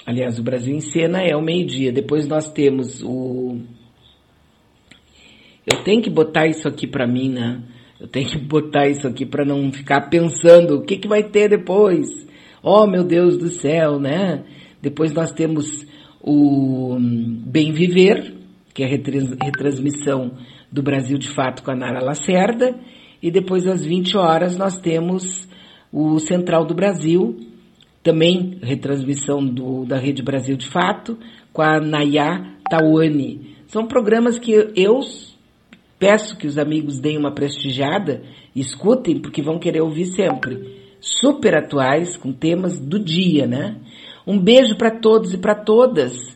aliás, o Brasil em cena é o meio-dia. Depois nós temos o. Eu tenho que botar isso aqui para mim, né? Eu tenho que botar isso aqui para não ficar pensando o que, que vai ter depois. Oh, meu Deus do céu, né? Depois nós temos o Bem Viver, que é a retransmissão do Brasil de Fato com a Nara Lacerda. E depois às 20 horas nós temos o Central do Brasil, também retransmissão do, da Rede Brasil de Fato, com a Nayá Tawane. São programas que eu peço que os amigos deem uma prestigiada, escutem, porque vão querer ouvir sempre super atuais, com temas do dia, né? Um beijo para todos e para todas.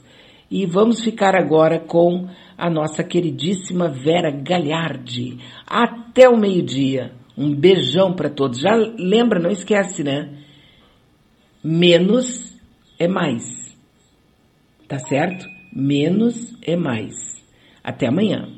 E vamos ficar agora com a nossa queridíssima Vera Galhardi. Até o meio-dia. Um beijão para todos. Já lembra, não esquece, né? Menos é mais. Tá certo? Menos é mais. Até amanhã.